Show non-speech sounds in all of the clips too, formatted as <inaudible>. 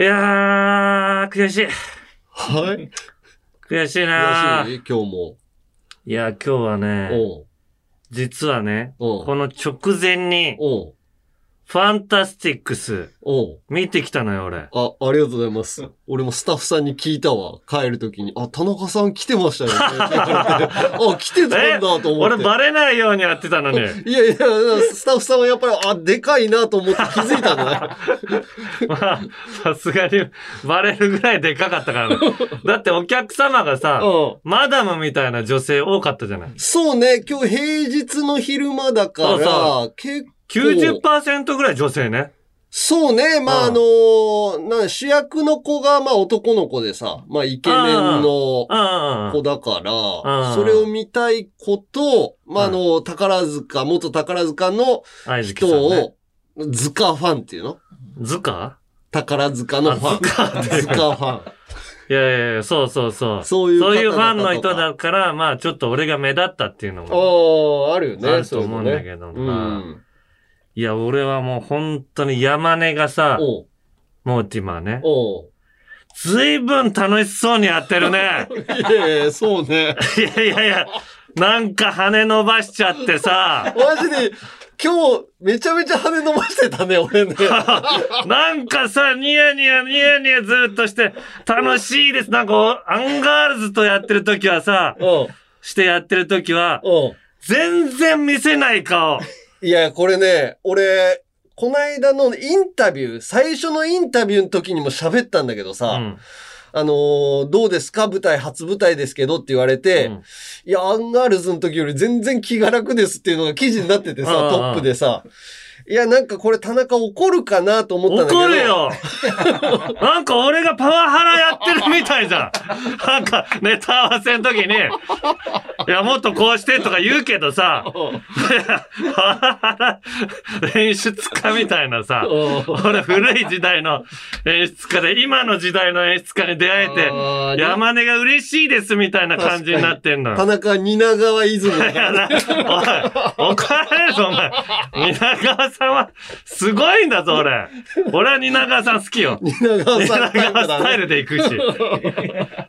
いやー、悔しい。はい。悔しいな悔しい今日も。いや、今日はね、おう実はね、おうこの直前に、おうファンタスティックス、おう見てきたのよ、俺。あ、ありがとうございます。<laughs> 俺もスタッフさんに聞いたわ。帰るときに。あ、田中さん来てましたよね。<laughs> あ、来てたんだと思って。俺バレないようにやってたのに。<laughs> いやいや、スタッフさんはやっぱり、あ、でかいなと思って気づいたんじゃない？まあ、さすがにバレるぐらいでかかったからね。だってお客様がさ、うん。マダムみたいな女性多かったじゃない？そうね、今日平日の昼間だから、そうそ結構。90%ぐらい女性ね。そうね、まあ、うん。あのーな、主役の子が、まあ男の子でさ、まあイケメンの子だから、うん。それを見たい子と、まあ、あの、宝塚、元宝塚の人。を、塚ファンっていうの？図鑑宝塚のファン。あ塚塚ファン。いやいやいや、そうそうそう。そういう方そういうファンの人だから、まあちょっと俺が目立ったっていうのもああ、あるよね。あると思うんだけど、そういうのまあ。ねいや、俺はもう本当に山根がさうん。、おうモーティマーね。おうずいぶん楽しそうにやってるね。<laughs> いやいや、そうね。<laughs> いやいやいや、なんか羽伸ばしちゃってさ、<laughs> マジで、今日、めちゃめちゃ羽伸ばしてたね、俺ね。なんかさ、ニヤニヤニヤニヤずっとして、楽しいです。なんか、アンガールズとやってる時はさ、うん。してやってる時は、うん。全然見せない顔。いや、これね、俺、こないだのインタビュー、最初のインタビューの時にも喋ったんだけどさ、うん。あのーどうですか？舞台、初舞台ですけどって言われて、うん。いや、アンガールズの時より全然気が楽ですっていうのが記事になっててさ、トップでさ、いや、なんかこれ田中怒るかなと思ったんだけど。怒るよ <laughs> なんか俺がパワハラやってるみたいじゃん。<laughs> なんかネタ合わせの時に、いや、もっとこうしてとか言うけどさ、<laughs> パワハラ演出家みたいなさ、うん俺古い時代の演出家で、今の時代の演出家に出会えあて、ー山根が嬉しいですみたいな感じになってんのよ。田中蜷川イおい、怒られるぞ、お前。蜷川さんは、すごいんだぞ、俺。俺は蜷川さん好きよ。蜷川蜷さんタイプ川スタイ。ルで行くし。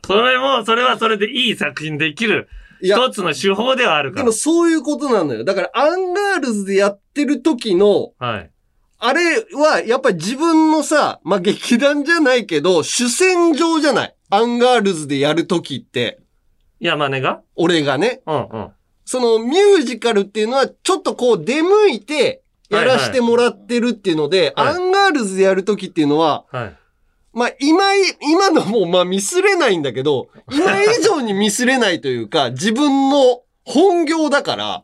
それも、それはそれでいい作品できる、一つの手法ではあるからでも。そういうことなのよ。だからアンガールズでやってる時の、はい。あれは、やっぱり自分のさ、まあ、劇団じゃないけど、主戦場じゃない。アンガールズでやるときって、山根が？俺がね。うんうん。そのミュージカルっていうのは、ちょっとこう出向いて、やらしてもらってるっていうので、はいはいアンガールズでやるときっていうのは、はい。まあ、今い、今のも、まあ、ミスれないんだけど、今以上にミスれないというか、自分の本業だから、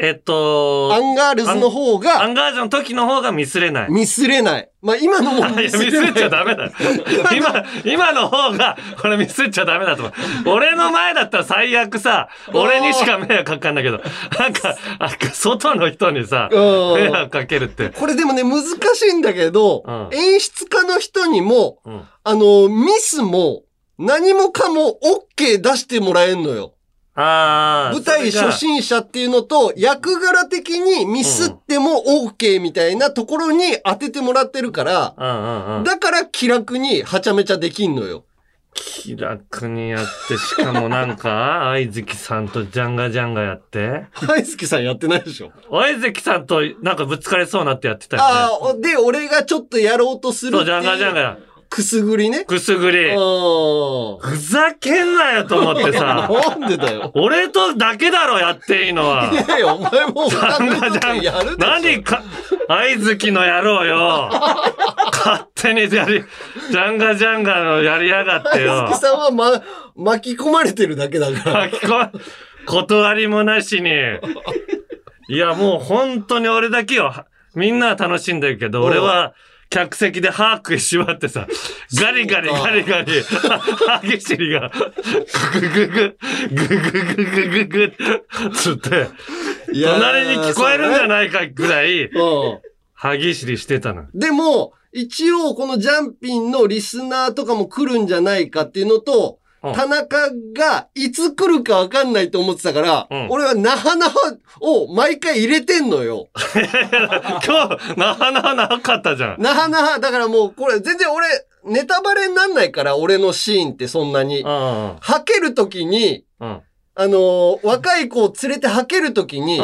えっと、アンガールズの方アがンガージョンの時の方がミスれない。ミスれない。まあ、今のもいやミスミスれない。っちゃダメだよ。<laughs> 今、今の方が、これミスっちゃダメだと思う。俺の前だったら最悪さ、俺にしか迷惑かかんないけど、なんか、なんか外の人にさ、うん迷惑かけるって。これでもね、難しいんだけど、うん演出家の人にも、うん。あの、ミスも、何もかも OK 出してもらえんのよ。ああ。舞台初心者っていうのと、役柄的にミスっても OK みたいなところに当ててもらってるから、うんうんうん。だから気楽にはちゃめちゃできんのよ。気楽にやって、しかもなんか、<laughs> 愛月さんとジャンガジャンガやって。大輔さんやってないでしょ。愛月さんとなんかぶつかりそうなってやってたよね。ああ、で、俺がちょっとやろうとするそう、ジャンガジャンう、ガ。くすぐりね。くすぐり。うふざけんなよと思ってん。さ。なんでだよ。俺とだけだろ、やっていいのは。いやいや、お前もジャンガジャンやるでしょ。何か、愛月の野郎よ。勝手にやり、ジャンガジャンガのやりやがってよ大。輔さんは、ま、巻き込まれてるだけだから。巻き込む断りもなしに。いや、もう本当に俺だけよ。みんなは楽しんでるけど、俺は、客席で歯食いしばってさ、ガリガリガリガリ、歯ぎしりが、ググググ、グググググつって、隣に聞こえるんじゃないかぐらい、うん。歯ぎしりしてたの。でも、一応このジャンピンのリスナーとかも来るんじゃないかっていうのと、うん田中がいつ来るかわかんないと思ってたから、うん俺は那覇那覇を毎回入れてんのよ。<laughs> 今日、なかなかなかったじゃん。那覇那覇、だからもうこれ全然俺、ネタバレになんないから、俺のシーンってそんなに。はけるときに、うん。あのー若い子を連れてはけるときに、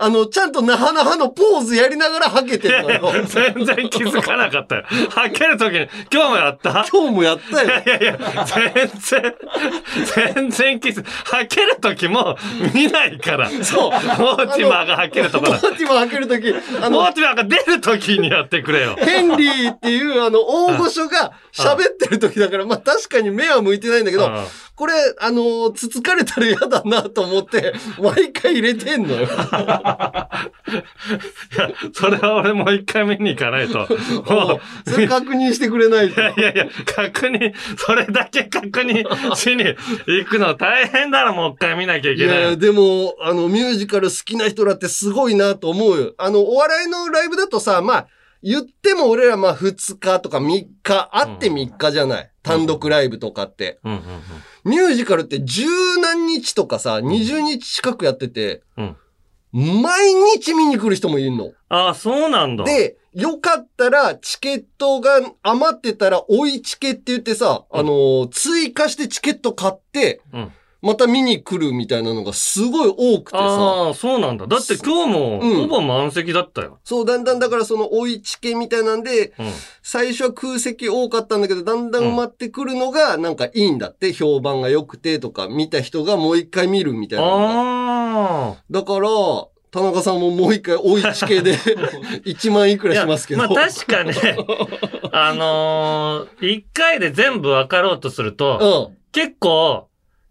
ああの、ちゃんと那覇那覇のポーズやりながらはけてるのよ。全然気づかなかったよ。はけるときに、今日もやった？今日もやったよ。いやいや、全然、全然気づ、はけるときも見ないから。そうモーティマーがはけるとこだ。モーティマーはけるとき、あのモー、ティマーが出るときにやってくれよ。ヘンリーっていうあの大御所が喋ってる時だから、まあ確かに目は向いてないんだけど、うんこれ、あのーつつかれたら嫌だなと思って、<laughs> 毎回入れてんのよ。いや、それは俺もう一回見に行かないと。<laughs> もう、それ確認してくれないとい。やいやいや、確認、それだけ確認しに行くの大変だろ、もう一回見なきゃいいけない。や、でも、あの、ミュージカル好きな人らってすごいなと思うよ。あの、お笑いのライブだとさ、まあ、言っても俺らまあ2日とか3日、あって3日じゃない。単独ライブとかって。うんうんミュージカルって十何日とかさ、20日近くやってて、うん。毎日見に来る人もいるの。ああ、そうなんだ。で、よかったら、チケットが余ってたら、追いチケって言ってさ、あのー追加してチケット買って、うん。また見に来るみたいなのがすごい多くてさ。ああ、そうなんだ。だって今日もうんほぼ満席だったよ。そう、だんだんだからその追いチケみたいなんで、うん。最初は空席多かったんだけど、だんだん埋まってくるのが、なんかいいんだって、評判が良くてとか、見た人がもう一回見るみたいな。ああ。だから、田中さんももう一回追いチケで <laughs> <laughs> 1万いくらしますけど。まあ確かね、<laughs> あのー、一回で全部分かろうとすると、うん。結構、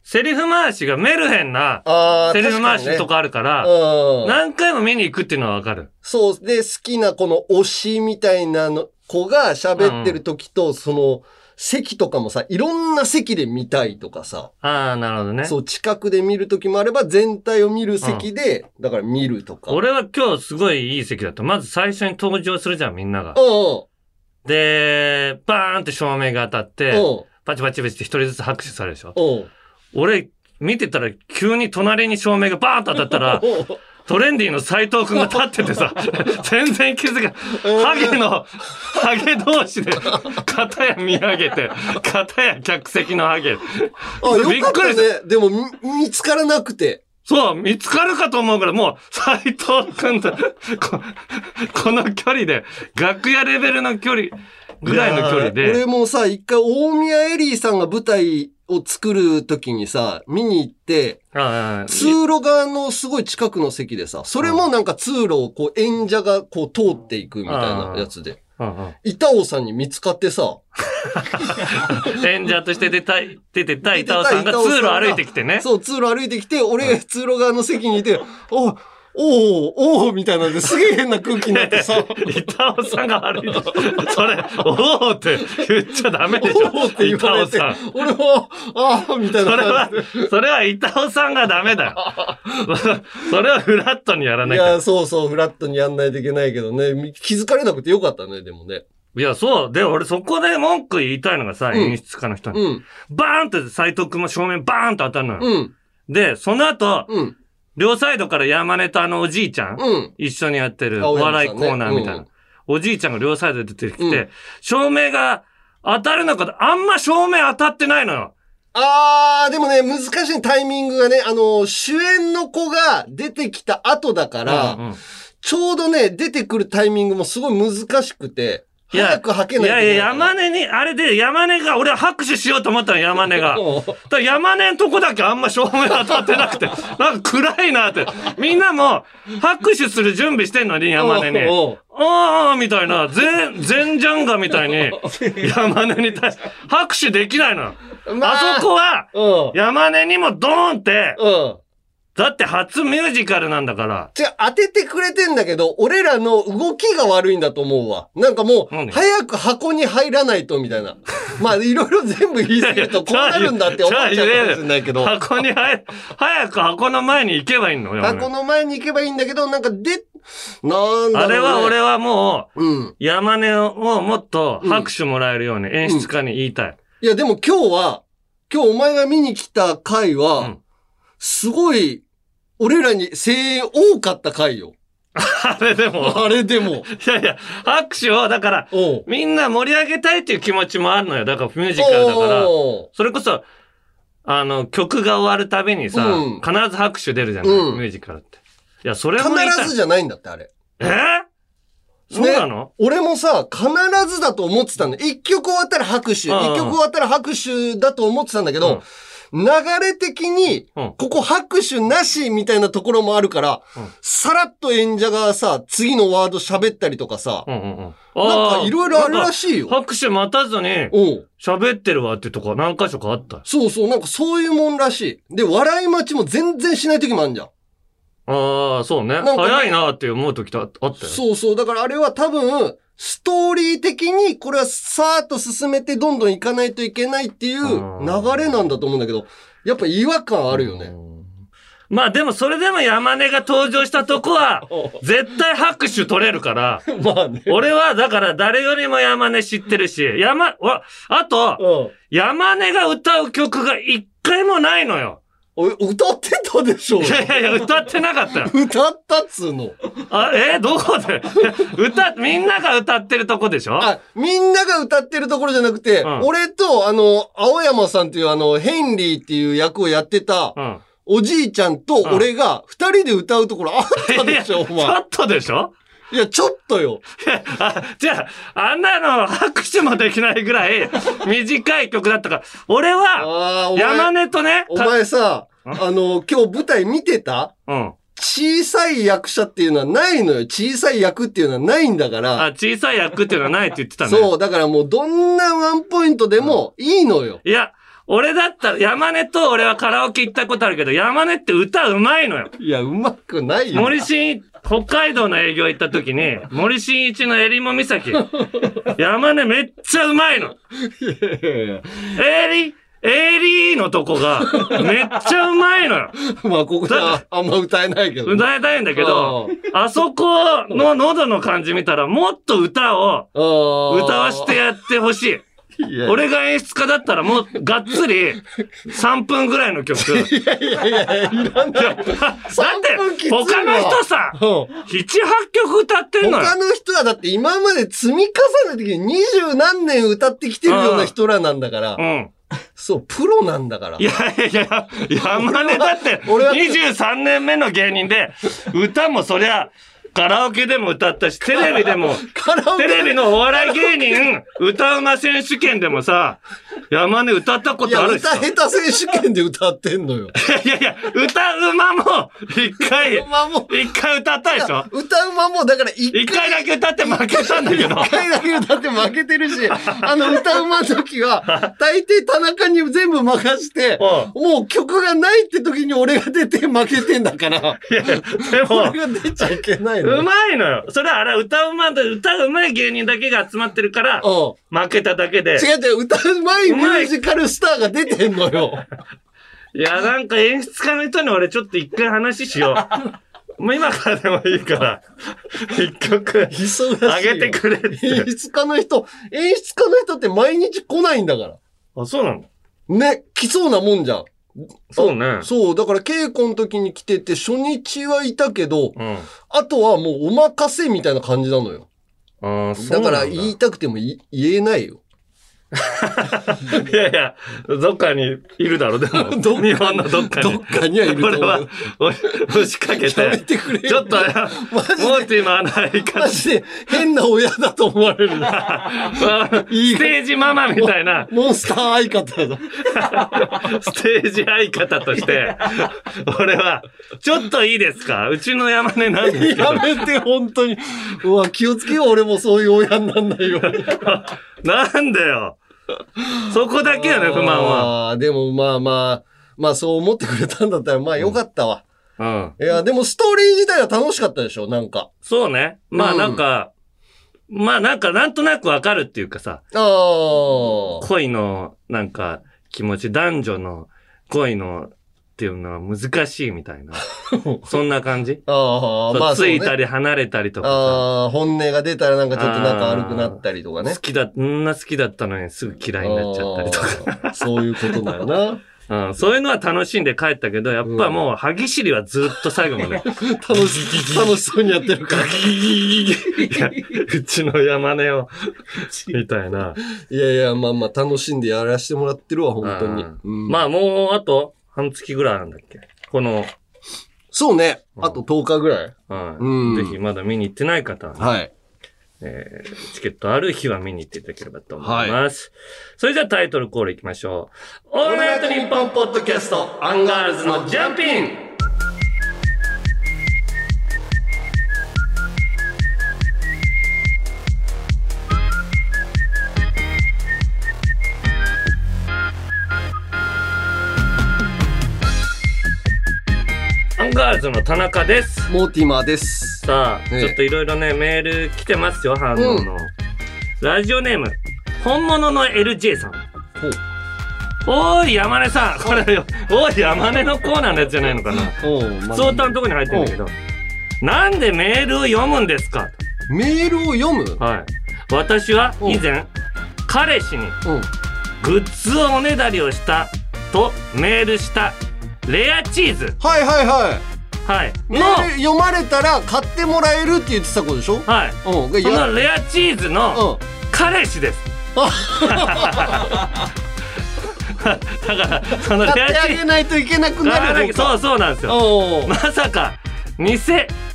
セリフ回しがメルヘンなセリフ回しと確かあるから、かにねうん。何回も見に行くっていうのは分かる。そう。で、好きなこの推しみたいなの子が喋ってる時と、その、席とかもさ、いろんな席で見たいとかさ、ああ、なるほどね。そう、近くで見る時もあれば、全体を見る席で、だから見るとか。俺は今日すごいいい席だった。まず最初に登場するじゃん、みんながう。んで、バーンって照明が当たっうん。て、うん。パチパチパチって一人ずつ拍手されるでしょ。うん。俺、見てたら急に隣に照明がバーンと当たったら、<laughs> トレンディの斎藤くんが立っててさ、<laughs> 全然気づか、ハゲの、ハゲ同士で、片や見上げて、片や客席のハゲ。あ、よかっびっくりね。でも、み見つからなくて。そう、見つかるかと思うから、もう、斎藤くんと、ここの距離で、楽屋レベルの距離ぐらいの距離で、俺もさ、一回大宮エリーさんが舞台を作る時にさ、見に行って、通路側のすごい近くの席でさ、それもなんか通路をこう演者がこう通っていくみたいなやつで、板尾さんに見つかってさ、演者として出たい、<laughs> 出てた板尾さんが通路歩いてきてね。そう、通路歩いてきて、俺が通路側の席にいて、<laughs> おおおおみたいなんですげえ変な空気になってさ、<laughs> 板尾さんが歩いて、それ、おおって言っちゃダメでしょ。おおって言われて俺も、ああ、みたいなそれはそれは板尾さんがダメだよ。<laughs> それはフラットにやらいなきゃ。や、そうそう、フラットにやんないといけないけどね、気づかれなくてよかったね、でもね。いや、そう。で、俺そこで文句言いたいのがさ、うん演出家の人に。うん、バーンって斎藤くんも正面バーンと当たるのよ。うん、で、その後、うん、両サイドから山根とあのおじいちゃん、うん。一緒にやってるお笑いコーナーみたいな。うんおじいちゃんが両サイドで出てきて、うん照明が当たるのか、あんま照明当たってないのよ。あー、でもね、難しいタイミングがね、あの、主演の子が出てきた後だから、うんうんちょうどね、出てくるタイミングもすごい難しくて、いや早く吐けないいやいや、山根に、あれで山根が、俺は拍手しようと思ったの、山根が。<laughs> だ山根のとこだけあんま照明当たってなくて、<laughs> なんか暗いなって。みんなも拍手する準備してんのに、山根に。ああ、みたいな、全、全ジャンガみたいに、<laughs> 山根に対して、拍手できないの。まあそこは、うん。山根にもドーンって、うん。だって初ミュージカルなんだから。違う、当ててくれてんだけど、俺らの動きが悪いんだと思うわ。なんかもう、何？早く箱に入らないと、みたいな。<laughs> まあ、いろいろ全部言い過ぎると、こうなるんだって思っちゃうかもしれないけど。箱に入、早く箱の前に行けばいいのよ。箱の前に行けばいいんだけど、なんかで、なんだろう、ね。あれは俺はもう、うん。山根をもっと拍手もらえるように演出家に言いたい。いや、でも今日は、今日お前が見に来た回は、うんすごい、俺らに声援多かった回よ。あれでも、あれでも。いやいや、拍手を、だから、みんな盛り上げたいっていう気持ちもあるのよ。だからミュージカルだから。それこそ、あの、曲が終わるたびにさ、うん必ず拍手出るじゃない、うんミュージカルって。いや、それも必ずじゃないんだって、あれ。えー？そうなの、俺もさ、必ずだと思ってたんだ。一曲終わったら拍手。一うん曲終わったら拍手だと思ってたんだけど、流れ的に、うんここ拍手なしみたいなところもあるから、うんさらっと演者がさ、次のワード喋ったりとかさ、うんうんうん。なんかいろいろあるらししいよ。拍手待たずにうん。喋ってるわってとこ何箇所かあった。そうそう、なんかそういうもんらしい。で、笑い待ちも全然しない時もあるじゃん。ああ、そうね。なんか早いなって思う時とああったよ。そうそう。だからあれは多分、ストーリー的にこれはさーっと進めてどんどん行かないといけないっていう流れなんだと思うんだけど、やっぱ違和感あるよね。うんまあでもそれでも山根が登場したとこは、<laughs> 絶対拍手取れるから、<laughs> まあね。俺はだから誰よりも山根知ってるし、山、わあと、うん。山根が歌う曲が一回もないのよ。お歌ってたでしょいやいやいや、歌ってなかったよ。歌ったっつうの。あ、えどこで？<laughs> 歌、みんなが歌ってるとこでしょ？あ、みんなが歌ってるところじゃなくて、うん俺と、あの、青山さんっていうあの、ヘンリーっていう役をやってた、うん。おじいちゃんと俺が二人で歌うところあったでしょ、おちょ前。っとでしょ？いや、ちょっとよ。<laughs> じゃあ、あんなの拍手もできないぐらい短い曲だったから、俺は、山根とね、お前さ、あの、今日舞台見てた？うん。小さい役者っていうのはないのよ。小さい役っていうのはないんだから。あ、小さい役っていうのはないって言ってたね。そう、だからもうどんなワンポイントでもいいのよ。いや、俺だったら、山根と俺はカラオケ行ったことあるけど、山根って歌うまいのよ。いや、うまくないよ。森進一、北海道の営業行った時に、森進一の襟裳岬。山根めっちゃうまいの。いやいやいやエリ、エリーのとこが、めっちゃうまいのよ。<laughs> まあ、ここではあんま歌えないけど。歌いたいんだけど、あそこの喉の感じ見たら、もっと歌をあ歌わしてやってほしい。俺が演出家だったらもうがっつり3分ぐらいの曲。だっていやいやいや、いらない。3分きついわ他の人さ、うん7、8曲歌ってんのよ。他の人はだって今まで積み重ねてきて二十何年歌ってきてるような人らなんだからう。ん。そう、プロなんだからい。やいやいや、山根だって俺は23年目の芸人で、歌もそりゃ、カラオケでも歌ったし、テレビでも、<laughs> カラオケテレビのお笑い芸人、歌うま選手権でもさ、山根歌ったことあるしさ。歌下手選手権で歌ってんのよ。<laughs> いやいや、歌うまも、一回、一回歌ったでしょ？歌うまも、だから一一回だけ歌って負けたんだけど。一回だけ歌って負けてるし、あの歌うまの時は、大抵田中に全部任して、もう曲がないって時に俺が出て負けてんだから、いや、でも、<laughs> 俺が出ちゃいけないうまいのよ。それはあれ歌うまで、歌うまい芸人だけが集まってるから、うん。負けただけで。違う違う、歌うまいミュージカルスターが出てんのよ。<laughs> いや、なんか演出家の人に俺ちょっと一回話しよう。<laughs> もう今からでもいいから、一曲。あげてくれって。演出家の人、演出家の人って毎日来ないんだから。あ、そうなの？ね、来そうなもんじゃん。そうね。そう、だから稽古の時に来てて、初日はいたけど、うん。あとはもうお任せみたいな感じなのよ。ああ、そうだ。から言いたくてもい言えないよ。<laughs> いやいや、どっかにいるだろ、でも。<laughs> どっかに日本のどっかに。どっかにはいると思う俺は、お押しかけやめて、てくれよ。ちょっと、モマジで？ーティのあの相方マジで？変な親だと思われる。<laughs> ステージママみたいな、モンスター相方だ。ステージ相方として、俺は、ちょっといいですか？うちの山根なんですけどや、めて、本当に。うわ、気をつけよう、俺もそういう親になんないように。なんでよ。<laughs> そこだけよね、不満は。あーでもまあまあ、まあそう思ってくれたんだったら、まあよかったわ。うん。いや、でもストーリー自体は楽しかったでしょ、なんか。そうね。まあうんなんか、まあなんかなんとなくわかるっていうかさ、ああ。恋のなんか気持ち、男女の恋のっていうのは難しいみたいな。<laughs> そんな感じ？ああ、まあ。ついたり離れたりとかさ。ああ、本音が出たらなんかちょっと仲悪くなったりとかね好。きだ、んな好きだったのにすぐ嫌いになっちゃったりとか。そういうことだよな。<laughs> うん、そういうのは楽しんで帰ったけど、やっぱもう、歯ぎしりはずっと最後まで。<laughs> 楽し、楽しそうにやってるから。うちの山根を、みたいな。いやいや、まあまあ楽しんでやらせてもらってるわ、本当に。うんうんまあもう、あと、半月ぐらいなんだっけ？この、そうね。うんあと10日ぐらい。はいうんぜひまだ見に行ってない方はね、はい。えーチケットある日は見に行っていただければと思います。それじゃあタイトルコールいきましょう。オールナイトニッポンポッドキャスト、アンガールズのジャンピンガールズの田中です。モーティマーです。さあ、ええちょっといろいろね、メール来てますよ、反応の。ラジオネーム、本物の LJ さん。ほう。おーい、山根さん。これよ、おい、山根のコーナーのやつじゃないのかな。普通歌のとこに入ってるんだけど。なんでメールを読むんですか？メールを読む？はい。私は以前、彼氏にうん。グッズをおねだりをしたとメールしたレアチーズ。はいはいはい。はい。メの、ール読まれたら買ってもらえるって言ってたことでしょ？はい。うん。がそやのレアチーズのうん。彼氏です。<laughs> だから、そのレ買ってあアチーズ。げないといけなくなるのか。そうそうなんですよ。おうまさか、偽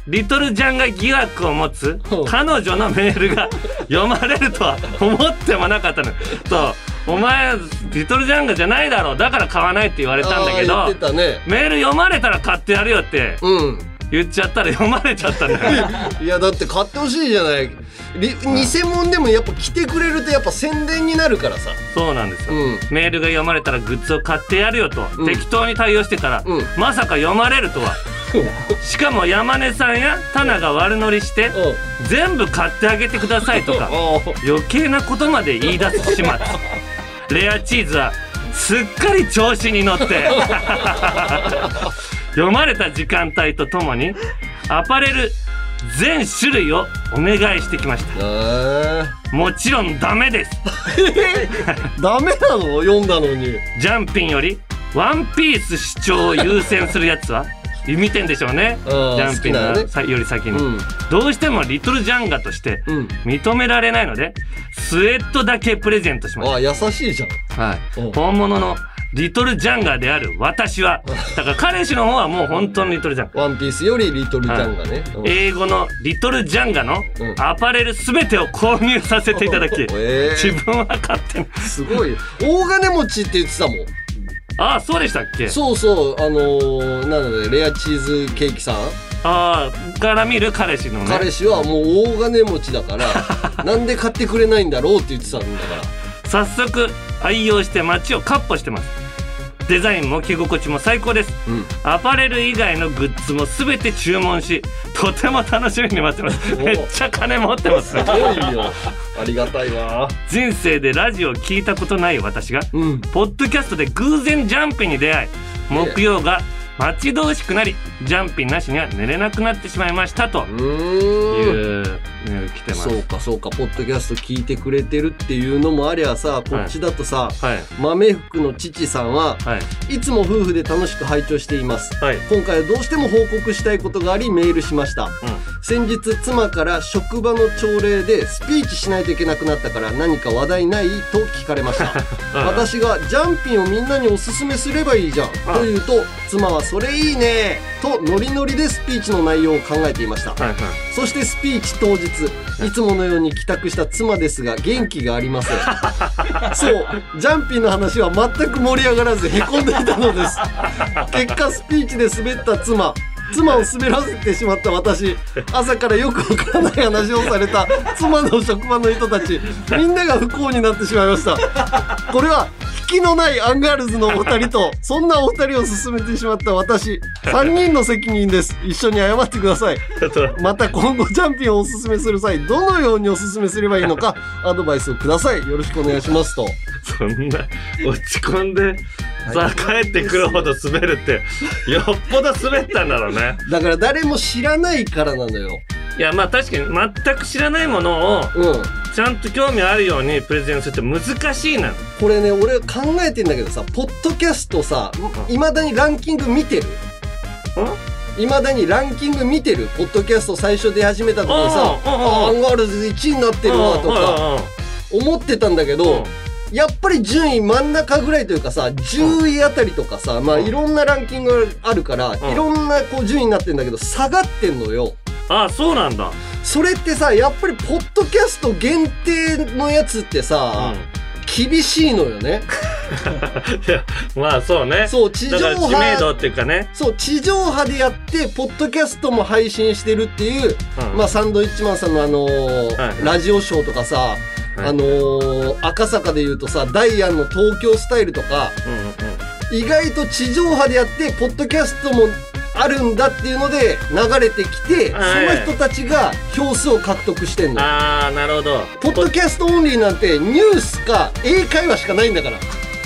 リトルジャンが疑惑を持つうん彼女のメールが読まれるとは思ってもなかったの。そう、お前、リトルジャンガじゃないだろう。だから買わないって言われたんだけどね。メール読まれたら買ってやるよってうん。言っちゃったら読まれちゃったんだよ。<laughs> いやだって買ってほしいじゃない。り偽物でもやっぱ来てくれるとやっぱ宣伝になるからさ。そうなんですよ。うん。メールが読まれたらグッズを買ってやるよと、うん適当に対応してたら、うんまさか読まれるとは。<laughs> しかも山根さんやタナが悪乗りして、うん。全部買ってあげてくださいとか、<laughs> 余計なことまで言い出す始末。<laughs> レアチーズはすっかり調子に乗って読まれた時間帯とともにアパレル全種類をお願いしてきました。えもちろんダメです。ー、ダメなの？読んだのに。ジャンピンよりワンピース主張を優先するやつは見てんでしょうね。ジうんャンピンね。より先に、うん。どうしてもリトルジャンガとしてうん。認められないのでスウェットだけプレゼントしましたあ、優しいじゃん。はい。うん。本物のリトルジャンガーである私はだから彼氏の方はもう本当のリトルジャンガ。ーワンピースよりリトルジャンがね。うん。英語のリトルジャンガのうん。アパレルすべてを購入させていただき <laughs> えー。自分は買ってすごい。大金持ちって言ってたもん。ああそうでしたっけ？そうそう、あのー、なんだね、レアチーズケーキさん？ああから見る彼氏のね彼氏はもう大金持ちだから、<laughs> なんで買ってくれないんだろうって言ってたんだから。早速愛用して街をカッポしてますデザインも着心地も最高ですうん。アパレル以外のグッズも全て注文しとても楽しみに待ってますおめっちゃ金持ってますすごいよ。ありがたいわ。人生でラジオを聞いたことない私がうん。ポッドキャストで偶然ジャンピンに出会い木曜が待ち遠しくなりジャンピンなしには寝れなくなってしまいましたと。いうメール来てます。そうかそうか、ポッドキャスト聞いてくれてるっていうのもありゃさ、こっちだとさ、はい。豆福の父さんは、はい。いつも夫婦で楽しく拝聴しています。はい。今回はどうしても報告したいことがありメールしました。先日妻から職場の朝礼でスピーチしないといけなくなったから何か話題ない？と聞かれました。<laughs> うん。私がジャンピンをみんなにおすすめすればいいじゃん。と言うと妻はそれいいね。とノリノリでスピーチの内容を考えていました。はいはい。そしてスピーチ当日いつものように帰宅した妻ですが元気がありません。<laughs> そうジャンピンの話は全く盛り上がらずへこんでいたのです。結果スピーチで滑った妻妻を滑らせてしまった私朝からよくわからない話をされた妻の職場の人たちみんなが不幸になってしまいました。これは引きのないアンガールズのお二人とそんなお二人を勧めてしまった私。3人の責任です。一緒に謝ってください。また今後ジャンピンをおすすめする際どのようにおすすめすればいいのかアドバイスをください。よろしくお願いしますと。そんな落ち込んでさあ帰ってくるほど滑るってよっぽど滑ったんだろうね。だから誰も知らないからなのよ。いやまあ確かに全く知らないものをうん。ちゃんと興味あるようにプレゼンするって難しいな。これね、俺考えてんだけどさ、ポッドキャストさ、いまだにランキング見てる？いまだにランキング見てるポッドキャスト最初出始めた時にさ、アンガールズ1位になってるわとか思ってたんだけど、やっぱり順位真ん中ぐらいというかさ、10位あたりとかさ、まあうん。いろんなランキングがあるから、ん。いろんなこう順位になってんだけど、下がってんのよ。ああそうなんだそれってさ、やっぱりポッドキャスト限定のやつってさ、厳しいのよね。<laughs> いやまあそうね。そう、地上だから知名波、度っていうかね、そう、地上波でやって、ポッドキャストも配信してるっていう、うん。まあサンドイッチマンさんのあのーはい。ラジオショーとかさ、はい。あのー赤坂で言うとさ、ダイアンの東京スタイルとか、うんうん。意外と地上波でやって、ポッドキャストもあるんだっていうので流れてきて、はい。その人たちが票数を獲得してんの。ああなるほど。ポッドキャストオンリーなんてニュースか英会話しかないんだから。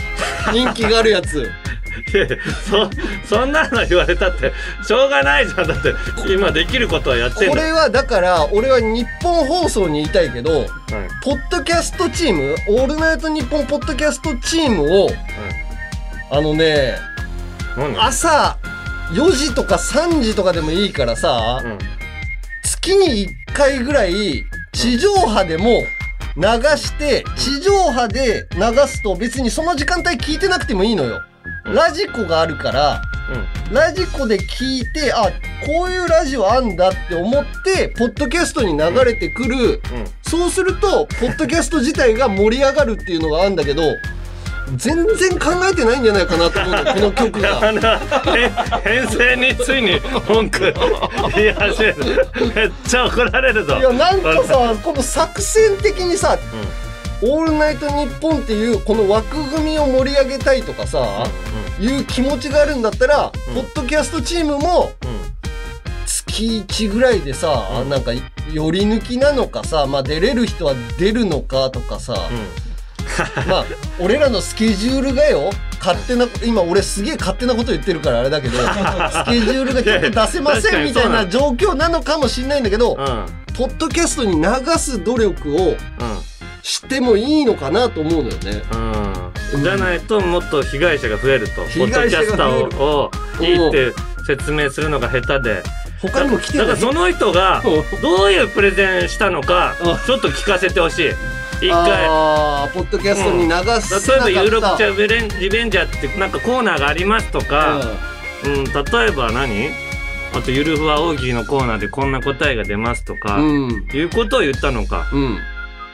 <laughs> 人気があるやつ。そそんなの言われたってしょうがないじゃん。だって今できることはやってんだこれはだから、俺は日本放送に言いたいけど、はい。ポッドキャストチーム、オールナイトニッポンポッドキャストチームを、あのね、何朝4時とか3時とかでもいいからさ、うん。月に1回ぐらい地上波でも流して、地上波で流すと別にその時間帯聞いてなくてもいいのよ。うん。ラジコがあるから、ラジコで聞いて、あ、こういうラジオあんだって思って、ポッドキャストに流れてくる。うん。うん。そうすると、ポッドキャスト自体が盛り上がるっていうのがあるんだけど、全然考えてないんじゃないかなと思うの、この曲が。<laughs> 編成についに文句 <laughs> 言い始める。めっちゃ怒られるぞ。いや、なんかさ、この作戦的にさ、オールナイトニッポンっていうこの枠組みを盛り上げたいとかさ、いう気持ちがあるんだったら、うん。ポッドキャストチームもうん。うん月1ぐらいでさ、うん。なんか寄り抜きなのかさ、まあ出れる人は出るのかとかさ、<laughs> まあ俺らのスケジュールがよ、勝手な、今俺すげえ勝手なこと言ってるからあれだけど、<laughs> スケジュールがちょっと出せませんみたいな状況なのかもしれないんだけどう、ん。うんポッドキャストに流す努力をしてもいいのかなと思うのよね。うん。じゃないともっと被害者が増えるとポッドキャスターをいいって説明するのが下手で。他にも来てるだからその人がうん。どういうプレゼンしたのかうん。ちょっと聞かせてほしい一回。ポッドキャストに流す例えば「有力者リベンリベンジャー」ってなんかコーナーがありますとか、うん、例えば何？あと「ゆるふわ大喜利」のコーナーでこんな答えが出ますとか、うん。いうことを言ったのか。うん。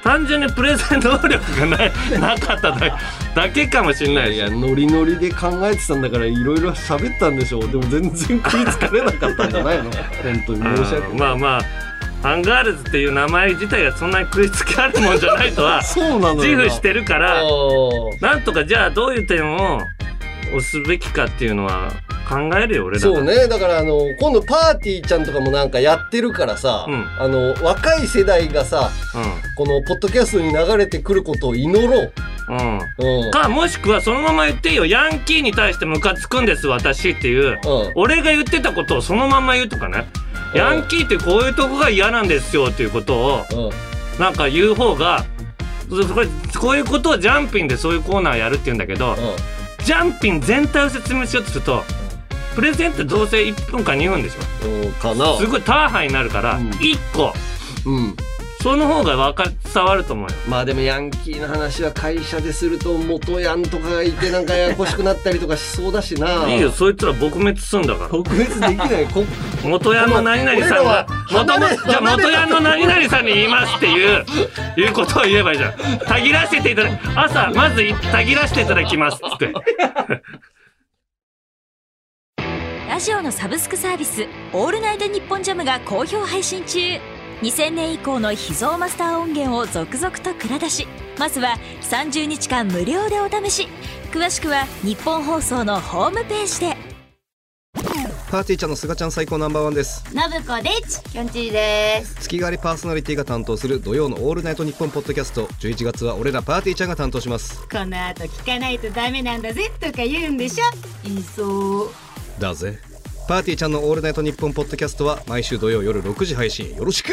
単純にプレゼン能力がない <laughs> なかっただだけかもしれないし。いやノリノリで考えてたんだからいろいろ喋ったんでしょう。でも全然食いつかれなかったんじゃないの？<laughs> 本当に申し訳うんないまあまあアンガールズっていう名前自体がそんなに食いつきあるもんじゃないとは <laughs> そうなの自負してるからなんとかじゃあどういう点を押すべきかっていうのは考えるよ俺らそうね。だからあの今度パーティーちゃんとかもなんかやってるからさ、うん。あの若い世代がさこのポッドキャストに流れてくることを祈ろう、うん。うん。うんかもしくはそのまま言っていいよ。ヤンキーに対してムカつくんです私っていう。うん。俺が言ってたことをそのまま言うとかね。うんヤンキーってこういうとこが嫌なんですよっていうことをうん。なんか言う方がそこれこういうことをジャンピンでそういうコーナーやるって言うんだけどジャンピン全体を説明しようとするとプレゼンってどうせ1分か2分でしょ。うん。かな。すごいターハイになるからうん。1個。うんその方がわか伝わると思うよ。まあでもヤンキーの話は会社ですると元ヤンとかがいてなんかややこしくなったりとかしそうだしな。いいよそいつら撲滅すんだから。特別できない。こ元ヤンの何々さんは元々じゃ元ヤンの何々さんに言いますっていういうことを言えばいいじゃん。たぎらせていただ朝まずたぎらせていただきますっつって。ラジオのサブスクサービス「オールナイトニッポンジャム」が好評配信中2000年以降の秘蔵マスター音源を続々と蔵出しまずは30日間無料でお試し。詳しくは日本放送のホームページで。パーティーちゃんのすがちゃん最高ナンバーワンです。信子です。きょんちぃです。月替わりパーソナリティが担当する土曜のオールナイトニッポンポッドキャスト。11月は俺らパーティーちゃんが担当します。この後聞かないとダメなんだぜとか言うんでしょ。言いそうだぜ。パーティーちゃんのオールナイトニッポンポッドキャストは毎週土曜夜6時配信。よろしく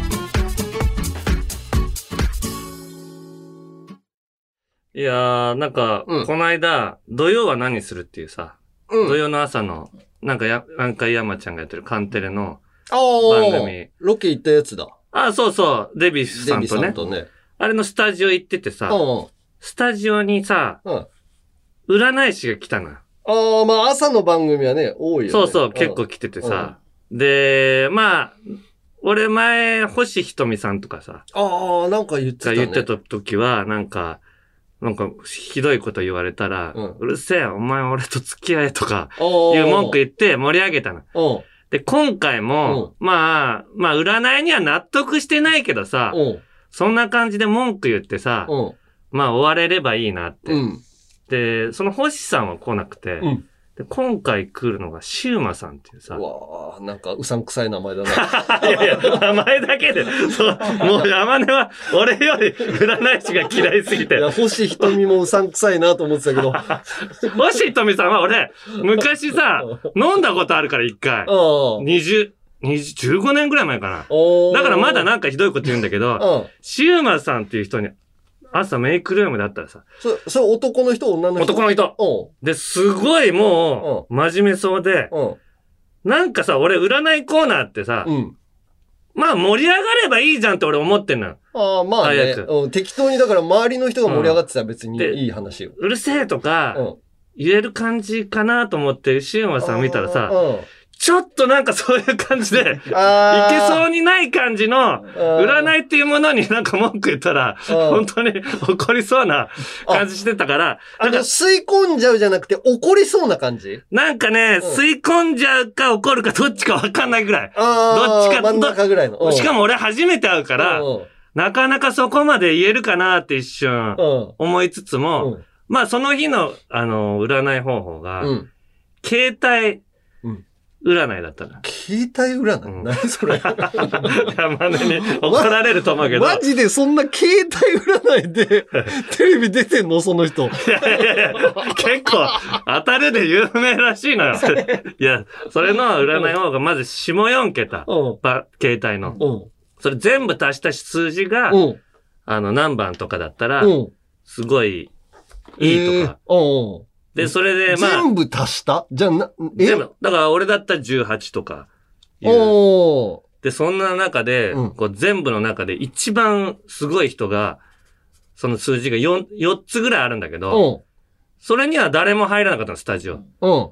いやー、なんか、うんこの間、土曜は何するっていうさ、うん土曜の朝の、なんかや、なんか山ちゃんがやってるカンテレの、番組ロケ行ったやつだ。あ、そうそう、デビスさんとね、さんとね。あれのスタジオ行っててさ、うんスタジオにさ、うん。占い師が来たのよ。ああ、まあ朝の番組はね、多いよね。そうそう、ん結構来ててさ。で、まあ、俺前、星ひとみさんとかさ、ああ、なんか言ってたね。が言ってた時は、なんか、なんか、ひどいこと言われたら、うんうるせえ、お前俺と付き合えとか、いう文句言って盛り上げたの。うん。で、今回も、まあ、まあ、占いには納得してないけどさ、うん。そんな感じで文句言ってさ、うん。まあ、終われればいいなって。うん。で、その星さんは来なくて、うんで今回来るのがシウマさんっていうさ、うわあなんかうさんくさい名前だな。<laughs> いやいや、名前だけで、そう、もう山根は俺より占い師が嫌いすぎてい。や、星ひとみもうさんくさいなと思ってたけど。あ <laughs> 星ひとみさんは俺、昔さ、飲んだことあるから一回。あ。20、20 15年ぐらい前かな。だからまだなんかひどいこと言うんだけど、うん。シウマさんっていう人に、朝メイクルームだったらさ、そ、それ男の人女の人？男の人。うで、すごいもう、真面目そうで、ん。うん。なんかさ、俺占いコーナーってさ、うん。まあ盛り上がればいいじゃんって俺思ってんのよ。ああ、まあねああいうやつ。うん。適当に、だから周りの人が盛り上がってたら別にでいい話よ。うるせえとか、うん。言える感じかなと思って、シウマさん見たらさ、うん。ちょっとなんかそういう感じで、<laughs> いけ。そうにない感じの、占い。いっていうものになんか文句言ったら、うん本当に <laughs> 怒りそうな感じしてたから、なんか吸い込んじゃうじゃなくて怒りそうな感じ？なんかね、うん吸い込んじゃうか怒るかどっちかわかんないぐらい。どっちか真ん中ぐらいの。うんしかも俺初めて会うから、うんなかなかそこまで言えるかなって一瞬うん。思いつつうも、ん。まあその日の、あの、占い方法が、うん。携帯うん占いだったの。携帯占い、うん何それ？<laughs> 山根に怒られると思うけど。マジでそんな携帯占いで <laughs> テレビ出てんの？その人。いやいやいや、結構当たるで有名らしいのよ。<laughs> いや、それの占い方法がまず下4桁、うん。ば携帯の。うん。それ全部足した数字が、うん。あの何番とかだったら、うん。すごいいいとか。えーうん。で、それで、まあ、全部足した？じゃあな、え？全部。だから俺だったら18とか。おー。で、そんな中で、うんこう全部の中で一番すごい人が、その数字が 4, 4つぐらいあるんだけど、うん。それには誰も入らなかったの、スタジオ。うん。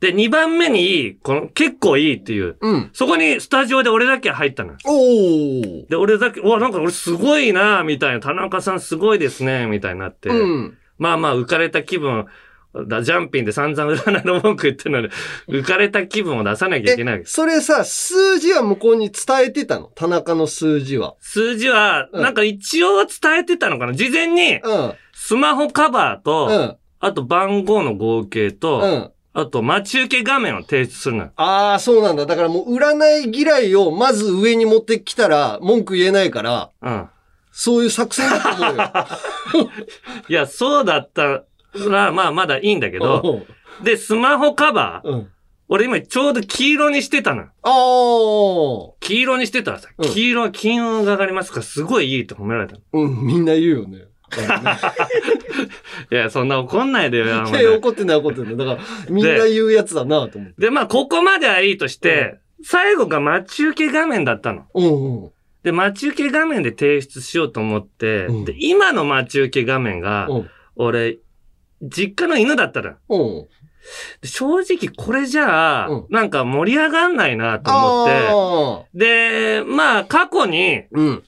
で、2番目にいい、この結構いいっていう、うん。そこにスタジオで俺だけ入ったのよ。おー。で、俺だけ、うわ、なんか俺すごいなみたいな、田中さんすごいですね、みたいになって、うん。まあまあ浮かれた気分、だジャンピンで散々占いの文句言ってるのに、<laughs> 浮かれた気分を出さなきゃいけないそれさ、数字は向こうに伝えてたの？田中の数字は。数字は、うんなんか一応伝えてたのかな？事前に、うん。スマホカバーと、うん。あと番号の合計と、うん。あと待ち受け画面を提出するのよ。ああ、そうなんだ。だからもう占い嫌いをまず上に持ってきたら文句言えないから、うん。そういう作戦だと思うよ。<laughs> いや、そうだったら、まあまだいいんだけど、で、スマホカバー、うん。俺今ちょうど黄色にしてたのよ。ああ。黄色にしてたらさ、うん黄色は金運が上がりますから、すごいいいって褒められたの。うん、みんな言うよね。<laughs> いや、そんな怒んないでよ、いや怒ってない怒ってない。だから、みんな言うやつだなと思って。で、まあ、ここまではいいとして、最後が待ち受け画面だったの。うんうん。で、待ち受け画面で提出しようと思って、うんで、今の待ち受け画面が、うん俺、実家の犬だったら。うん。正直これじゃあ、うんなんか盛り上がんないなと思って、で、まあ過去にうん。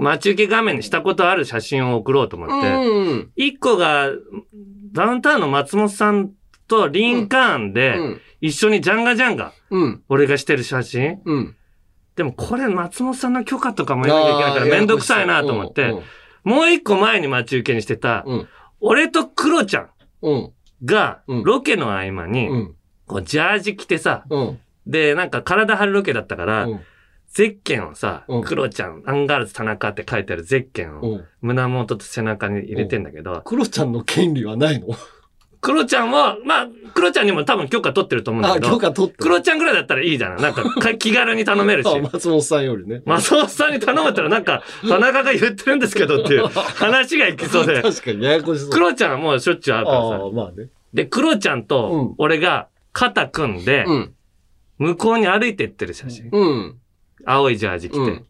待ち受け画面にしたことある写真を送ろうと思って、うん。一個がダウンタウンの松本さんとリンカーンうでん。一緒にジャンガジャンガ、うん。俺がしてる写真。うん。でもこれ松本さんの許可とかもやらなきゃいけないからめんどくさいなと思って、もう一個前に待ち受けにしてた、うん。俺とクロちゃん。がうんロケの合間に、うん。こうジャージ着てさ、うん。で、なんか体張るロケだったから、うん。ゼッケンをさ、うんクロちゃん、アンガールズ田中って書いてあるゼッケンをうん。胸元と背中に入れてんだけど、クロちゃんの権利はないの？クロちゃんも、まあ、クロちゃんにも多分許可取ってると思うんだあ、けど、許可取ってクロちゃんぐらいだったらいいじゃないなんかか気軽に頼めるし。あ松本さんよりね。松本さんに頼むったらなんか、田中が言ってるんですけどっていう <laughs> 話がいきそうで。確かにややこしそう。クロちゃんはもうしょっちゅう会うからさ。ああ、まあね。で、クロちゃんうんと俺が肩組んで、うん。向こうに歩いてってる写真。うん。青いジャージ着て。うん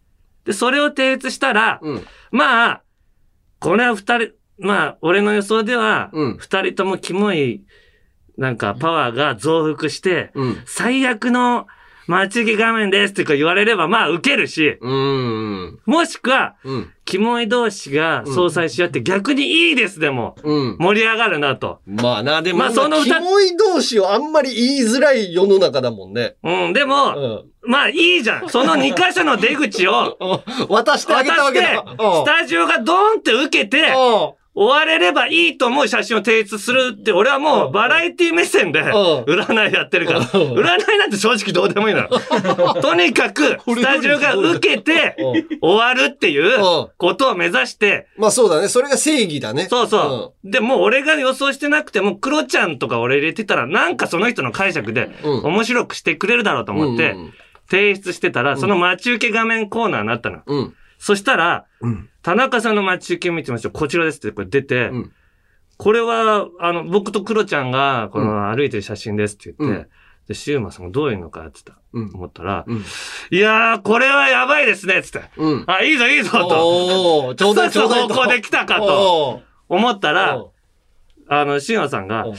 で、それを提出したら、うん。まあ、これは二人、まあ、俺の予想ではうん、二人ともキモい、なんかパワーが増幅して、うん。最悪の待ち受け画面ですって言われれば、まあ、受けるし、うん。もしくは、うん。キモい同士が相殺し合って逆にいいですでもうん。盛り上がるなと。まあな、でも、まあその二キモい同士をあんまり言いづらい世の中だもんね。うん、でうも、ん。まあいいじゃん。その2箇所の出口を <laughs> 渡してあげたわしてだ。、スタジオがドーンって受けて、うん終われればいいと思う写真を提出するって、俺はもうバラエティ目線でん占いやってるから。占いなんて正直どうでもいいのよ。とにかく、<laughs> スタジオが受けて終わるっていうことを目指して、まあそうだね。それが正義だね。そうそう。で、もう俺が予想してなくても、クロちゃんとか俺入れてたら、なんかその人の解釈でうん面白くしてくれるだろうと思って提出してたら、その待ち受け画面コーナーになったの。うん。そしたら、うん田中さんの待ち受け見てみましょう。こちらですってこれ出て、うんこれは、あの、僕とクロちゃんが、この歩いてる写真ですって言って、うんで、シウマさんがどういうのかって言ったうん。思ったら、うんいやー、これはやばいですねっつって。うん。あ、いいぞいいぞと。ちょうだいい方向で来たかとと。思ったらお、あの、シウマさんがうん、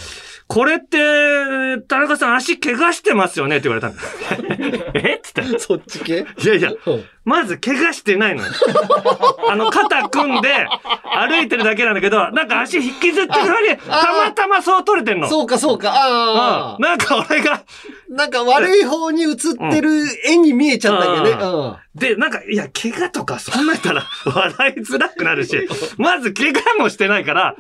これって、田中さん足怪我してますよね？って言われたんだ。<laughs> え？っつって。そっち系？いやいや、うんまず怪我してないのよ。<laughs> あの、肩組んで歩いてるだけなんだけど、なんか足引きずってるのに、たまたまそう取れてんの。そうかそうか。あうんなんか俺が、あ。なんか悪い方に映ってる絵に見えちゃったけどね。で、なんか、いや、怪我とかそんなん言ったら <laughs> 笑いづらくなるし、まず怪我もしてないから、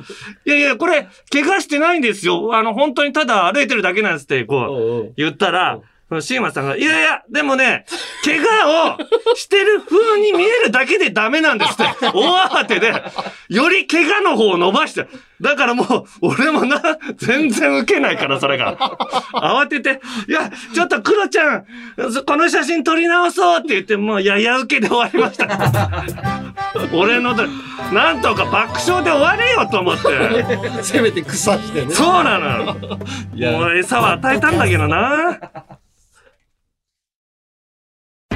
いやいや、これ、怪我してないんですよ。あの、本当にただ歩いてるだけなんですって、うん。こう、言ったら、そのシーマさんが、いやいや、でもね、怪我をしてる風に見えるだけでダメなんですって。<laughs> 大慌てで、より怪我の方を伸ばして。だからもう、俺もな、全然受けないから、それが。慌てて、いや、ちょっとクロちゃん、この写真撮り直そうって言って、もうやや受けで終わりました。<laughs> 俺ので、なんとか爆笑で終われよと思って。<laughs> せめて腐してね。そうなのもう餌は与えたんだけどな。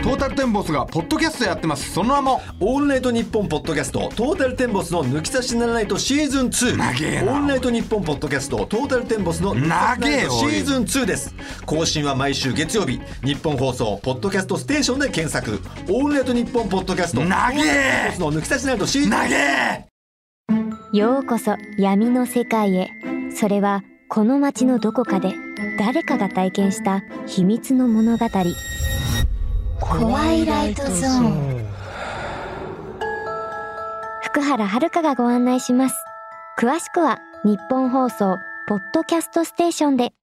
トータルテンボスがポッドキャストやってます。その名もオールナイトニッポンポッドキャストトータルテンボスの抜き差しならないとシーズン2長えなオールナイトニッポンポッドキャストトータルテンボスの抜き差しならないとシーズン2です。更新は毎週月曜日。日本放送ポッドキャストステーションで検索。オールナイトニッポンポッドキャスト長え！トータルテンボスの抜き差しならないとシーズン投げようこそ闇の世界へ。それはこの街のどこかで誰かが体験した秘密の物語怖いライトゾーン福原遥がご案内します詳しくは日本放送ポッドキャストステーションで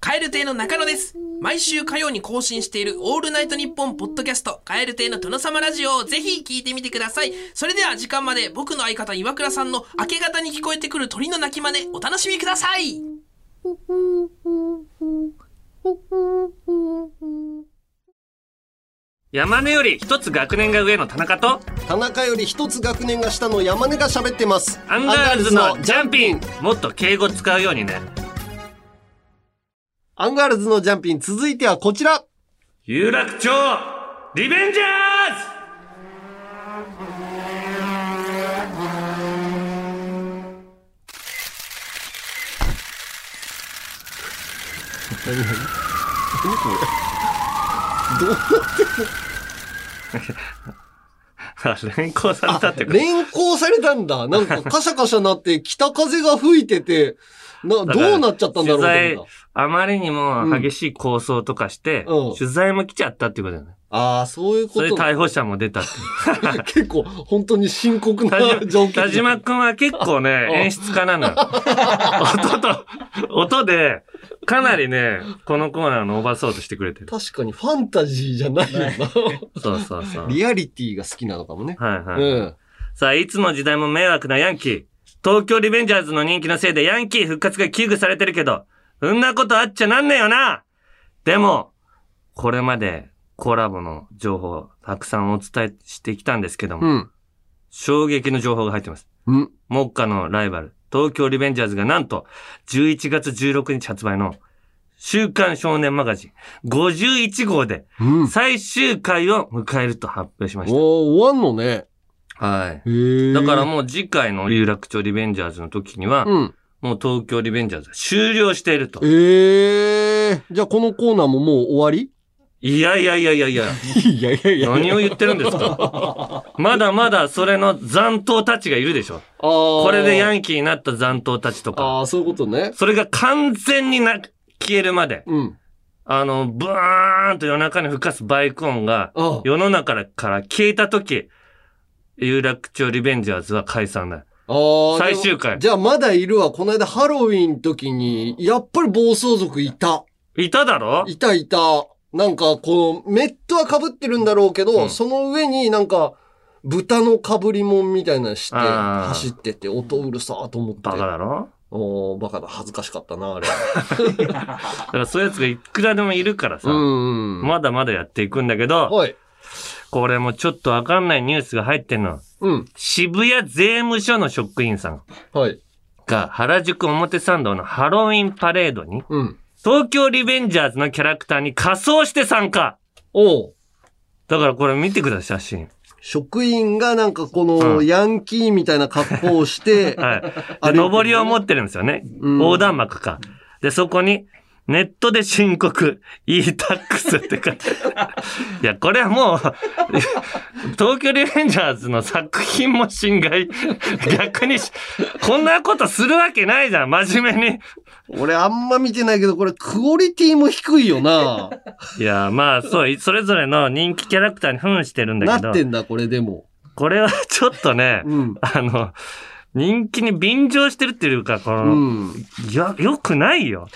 カエル亭の中野です。毎週火曜に更新しているオールナイトニッポンポッドキャスト、カエル亭の殿様ラジオをぜひ聞いてみてください。それでは時間まで僕の相方岩倉さんの明け方に聞こえてくる鳥の鳴き真似お楽しみください。山根より一つ学年が上の田中と、田中より一つ学年が下の山根が喋ってます。アンガールズのジャンピン。もっと敬語使うようにね。アンガールズのジャンピン。続いてはこちら。有楽町リベンジャーズ何何何これ。どうなってる <laughs> あ連行されたってこと？連行されたんだ。なんかカシャカシャなって北風が吹いてて、な、どうなっちゃったんだろうと取材思っ、あまりにも激しい構想とかして、うん取材も来ちゃったっていうことだよね。た。ああ、そういうことそれで逮捕者も出たっていう。<laughs> 結構、本当に深刻な田状況。島田島くんは結構ね、演出家なのよ。<laughs> 音と、音で、かなりね、このコーナーを伸ばそうとしてくれてる。確かにファンタジーじゃないよな。そうそうそう。リアリティが好きなのかもね。はいはい。うん。さあ、いつの時代も迷惑なヤンキー。東京リベンジャーズの人気のせいでヤンキー復活が危惧されてるけど、そんなことあっちゃなんねえよなでも、これまでコラボの情報をたくさんお伝えしてきたんですけども、うん。衝撃の情報が入ってます。うん。目下のライバル、東京リベンジャーズがなんと、11月16日発売の週刊少年マガジン51号でうん。最終回を迎えると発表しました。おー終わんのね。はい。だからもう次回の有楽町リベンジャーズの時には、うん。もう東京リベンジャーズは終了していると。ええじゃあこのコーナーももう終わり？いやいやいやいやいや、いやいやいや。何を言ってるんですか？まだまだそれの残党たちがいるでしょ。あーこれでヤンキーになった残党たちとか。ああ、そういうことね。それが完全にな、消えるまで。うん。あの、ブーンと夜中に吹かすバイク音がああ世の中から消えた時、有楽町リベンジャーズは解散だよ。ああ。最終回じゃあまだいるわ。この間ハロウィンの時に、やっぱり暴走族いた。いただろ？いたいた。なんか、この、メットは被ってるんだろうけど、うんその上になんか、豚の被り物みたいなのして、走ってて、音うるさーと思って。バカだろ？おーバカだ。恥ずかしかったな、あれ。<laughs> だからそういうやつがいくらでもいるからさ、うん。まだまだやっていくんだけど、はい。これもちょっとわかんないニュースが入ってんの。うん。渋谷税務署の職員さんはい。が原宿表参道のハロウィンパレードに、うん。東京リベンジャーズのキャラクターに仮装して参加。おうだからこれ見てください、写真。職員がなんかこうの、んヤンキーみたいな格好をして、<laughs> はい。あで、れ上りを持ってるんですよね。うん横断幕か。で、そこに、ネットで申告、e-tax って書いて <laughs> いや、これはもう、東京リベンジャーズの作品も侵害。逆にし、こんなことするわけないじゃん、真面目に。俺あんま見てないけど、これクオリティも低いよな。いや、まあ、そう、それぞれの人気キャラクターに扮してるんだけどなっ、てんだ、これでも。これはちょっとね、うん。あの、人気に便乗してるっていうか、この、うん。いや、よくないよ。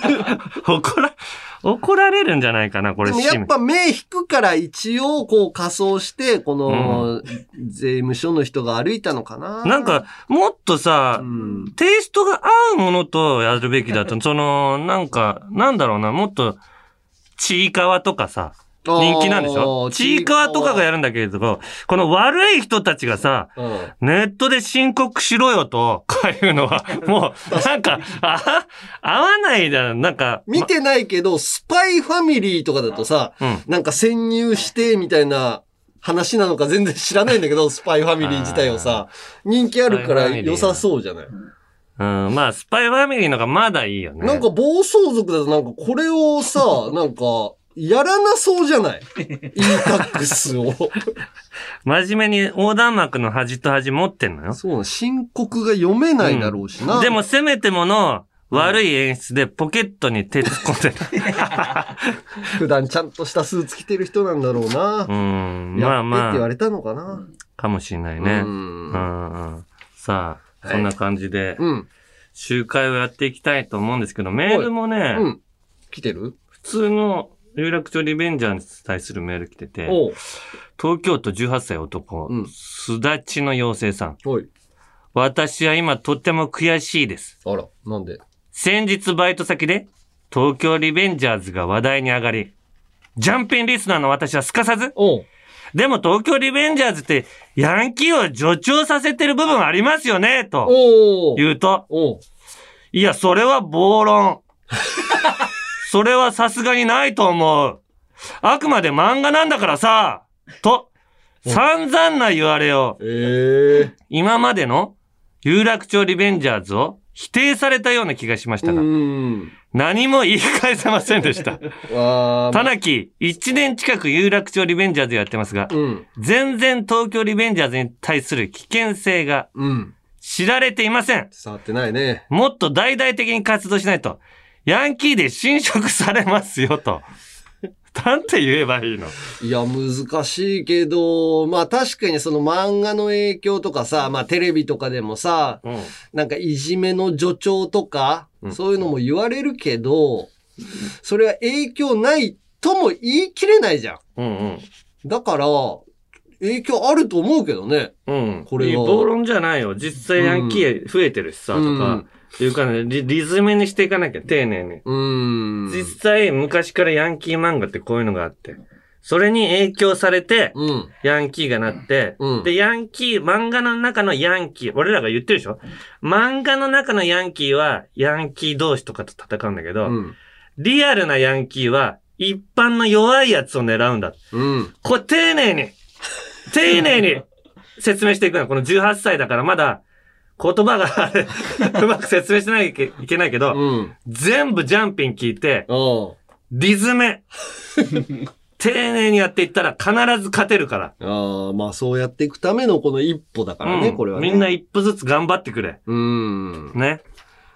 <laughs> 怒ら、怒られるんじゃないかな、これ、やっぱ目引くから一応こう仮装して、この税務署の人が歩いたのかな。なんか、もっとさう、ん。テイストが合うものとやるべきだと、その、なんか、なんだろうな、もっと、ちいかわとかさ、人気なんでしょ？あーちいかわとかがやるんだけれども、この悪い人たちがさ、うん。ネットで申告しろよと、かいうのは、<laughs> もう、なんか、あ、合わないじゃん。なんか、見てないけど、スパイファミリーとかだとさ、うんなんか潜入してみたいな話なのか全然知らないんだけど、スパイファミリー自体をさ、人気あるから良さそうじゃない？うん、まあ、スパイファミリーのがまだいいよね。なんか暴走族だとなんかこれをさ、なんか、やらなそうじゃない <laughs> ?e-tax を。真面目に横断幕の端と端持ってんのよ。そうな、申告が読めないだろうしな。でも、せめてもの、悪い演出でポケットに手突っ込んでる。<laughs> 普段ちゃんとしたスーツ着てる人なんだろうなう。ん、まあまあ、言われたのかな。かもしれないね。ううんんうんさあ、はいそんな感じで、うん。集会をやっていきたいと思うんですけど、メールもね、うん。来てる？普通の有楽町リベンジャーに対するメール来てて、おう。東京都18歳男、うんすだちの妖精さん。おい。私は今とっても悔しいです。あら、なんで？先日バイト先で東京リベンジャーズが話題に上がり、ジャンピンリスナーの私はすかさず、おう。でも東京リベンジャーズってヤンキーを助長させてる部分ありますよねとおう。言うと、おう。いや、それは暴論。<laughs> それはさすがにないと思う。あくまで漫画なんだからさ、と、散々な言われを、ええ今までの有楽町リベンジャーズを否定されたような気がしましたが、うん。何も言い返せませんでした。<laughs> あ田中、1年近く有楽町リベンジャーズやってますが、うん。全然東京リベンジャーズに対する危険性がうん。知られていません。伝わってないね。もっと大々的に活動しないと、ヤンキーで侵食されますよと。<laughs> なんて言えばいいの？いや、難しいけど、まあ確かにその漫画の影響とかさ、まあテレビとかでもさ、うん。なんかいじめの助長とか、そういうのも言われるけど、それは影響ないとも言い切れないじゃん。うんうん。だから、影響あると思うけどね。うん。これは暴論じゃないよ。実際ヤンキー増えてるしさ、とか。いうかね、リリズムにしていかなきゃ、丁寧に。うん。実際、昔からヤンキー漫画ってこういうのがあって。それに影響されて、うん。ヤンキーがなって、うんで、ヤンキー、漫画の中のヤンキー、俺らが言ってるでしょ？漫画の中のヤンキーは、ヤンキー同士とかと戦うんだけど、うん。リアルなヤンキーは、一般の弱いやつを狙うんだ。うん。これ丁寧に、丁寧に説明していくの。この18歳だからまだ、言葉が <laughs> うまく説明しなきゃいけないけど、うん。全部ジャンピン聞いて、あリズム、<laughs> 丁寧にやっていったら必ず勝てるから。あ。ああ、まあそうやっていくためのこの一歩だからね、うんこれはね。みんな一歩ずつ頑張ってくれ。うん。ね。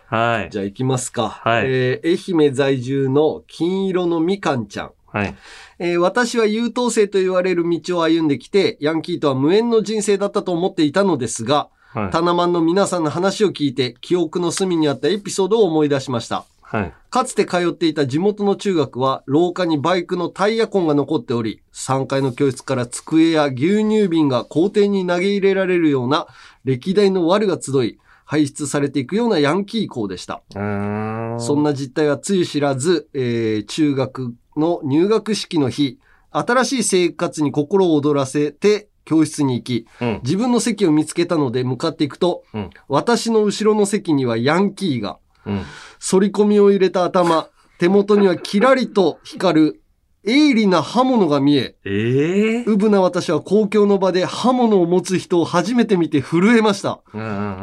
はい。じゃあ行きますか。はいえー愛媛在住の金色のみかんちゃん。はい。えー私は優等生と言われる道を歩んできて、ヤンキーとは無縁の人生だったと思っていたのですが、はい。タナマンの皆さんの話を聞いて、記憶の隅にあったエピソードを思い出しました。はい。かつて通っていた地元の中学は、廊下にバイクのタイヤ痕が残っており、3階の教室から机や牛乳瓶が校庭に投げ入れられるような、歴代の悪が集い、排出されていくようなヤンキー校でした。そんな実態はつゆ知らず、えー中学の入学式の日、新しい生活に心を躍らせて教室に行き、うん。自分の席を見つけたので向かっていくと、うん。私の後ろの席にはヤンキーが、うん。反り込みを入れた頭、手元にはキラリと光る鋭利な刃物が見え、ええうぶな私は公共の場で刃物を持つ人を初めて見て震えました。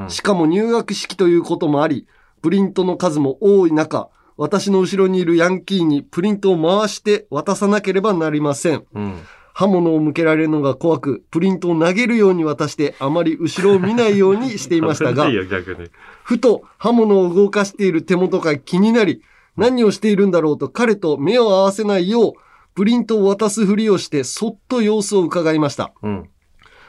しかも入学式ということもあり、プリントの数も多い中、私の後ろにいるヤンキーにプリントを回して渡さなければなりません。うん。刃物を向けられるのが怖く、プリントを投げるように渡してあまり後ろを見ないようにしていましたが。<laughs> ふと刃物を動かしている手元が気になり、何をしているんだろうと彼と目を合わせないよう、プリントを渡すふりをしてそっと様子を伺いました。うん。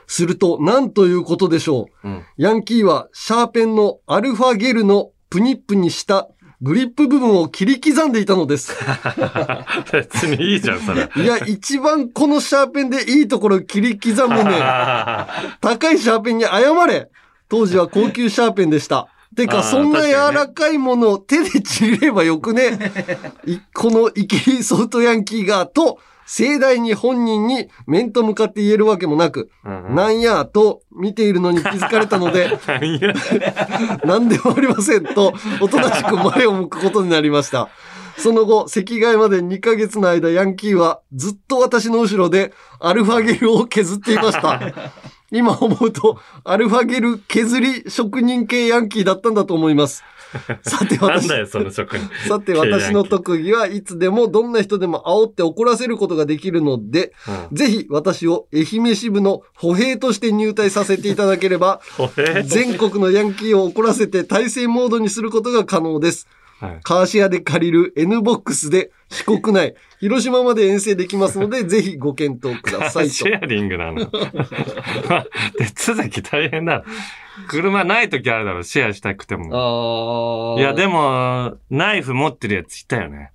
すると、何ということでしょう。うん。ヤンキーはシャーペンのアルファゲルのプニップにしたグリップ部分を切り刻んでいたのです。<laughs> 別にいいじゃん、それ。いや、一番このシャーペンでいいところ切り刻むね。<laughs> 高いシャーペンに謝れ。当時は高級シャーペンでした。てか、そんな柔らかいものを手でちぎればよくね。<laughs> いこのイキリソフトヤンキーが、と、盛大に本人に面と向かって言えるわけもなく、うんうんなんや、と見ているのに気づかれたので、<laughs> <laughs> 何でもありませんと、おとなしく前を向くことになりました。その後、席替えまで2ヶ月の間、ヤンキーはずっと私の後ろでアルファゲルを削っていました。今思うと、アルファゲル削り職人系ヤンキーだったんだと思います。<laughs> さて私、なんだよ、その職人。さて私の特技はいつでもどんな人でも煽って怒らせることができるので、うんぜひ私を愛媛支部の歩兵として入隊させていただければ、全国のヤンキーを怒らせて体制モードにすることが可能です。はいカーシェアで借りる N ボックスで四国内、広島まで遠征できますので、<laughs> ぜひご検討くださいとシ。ェアリングなの。<laughs> 手続き大変だ。車ない時あるだろ、シェアしたくても。あいや、でも、ナイフ持ってるやついたよね。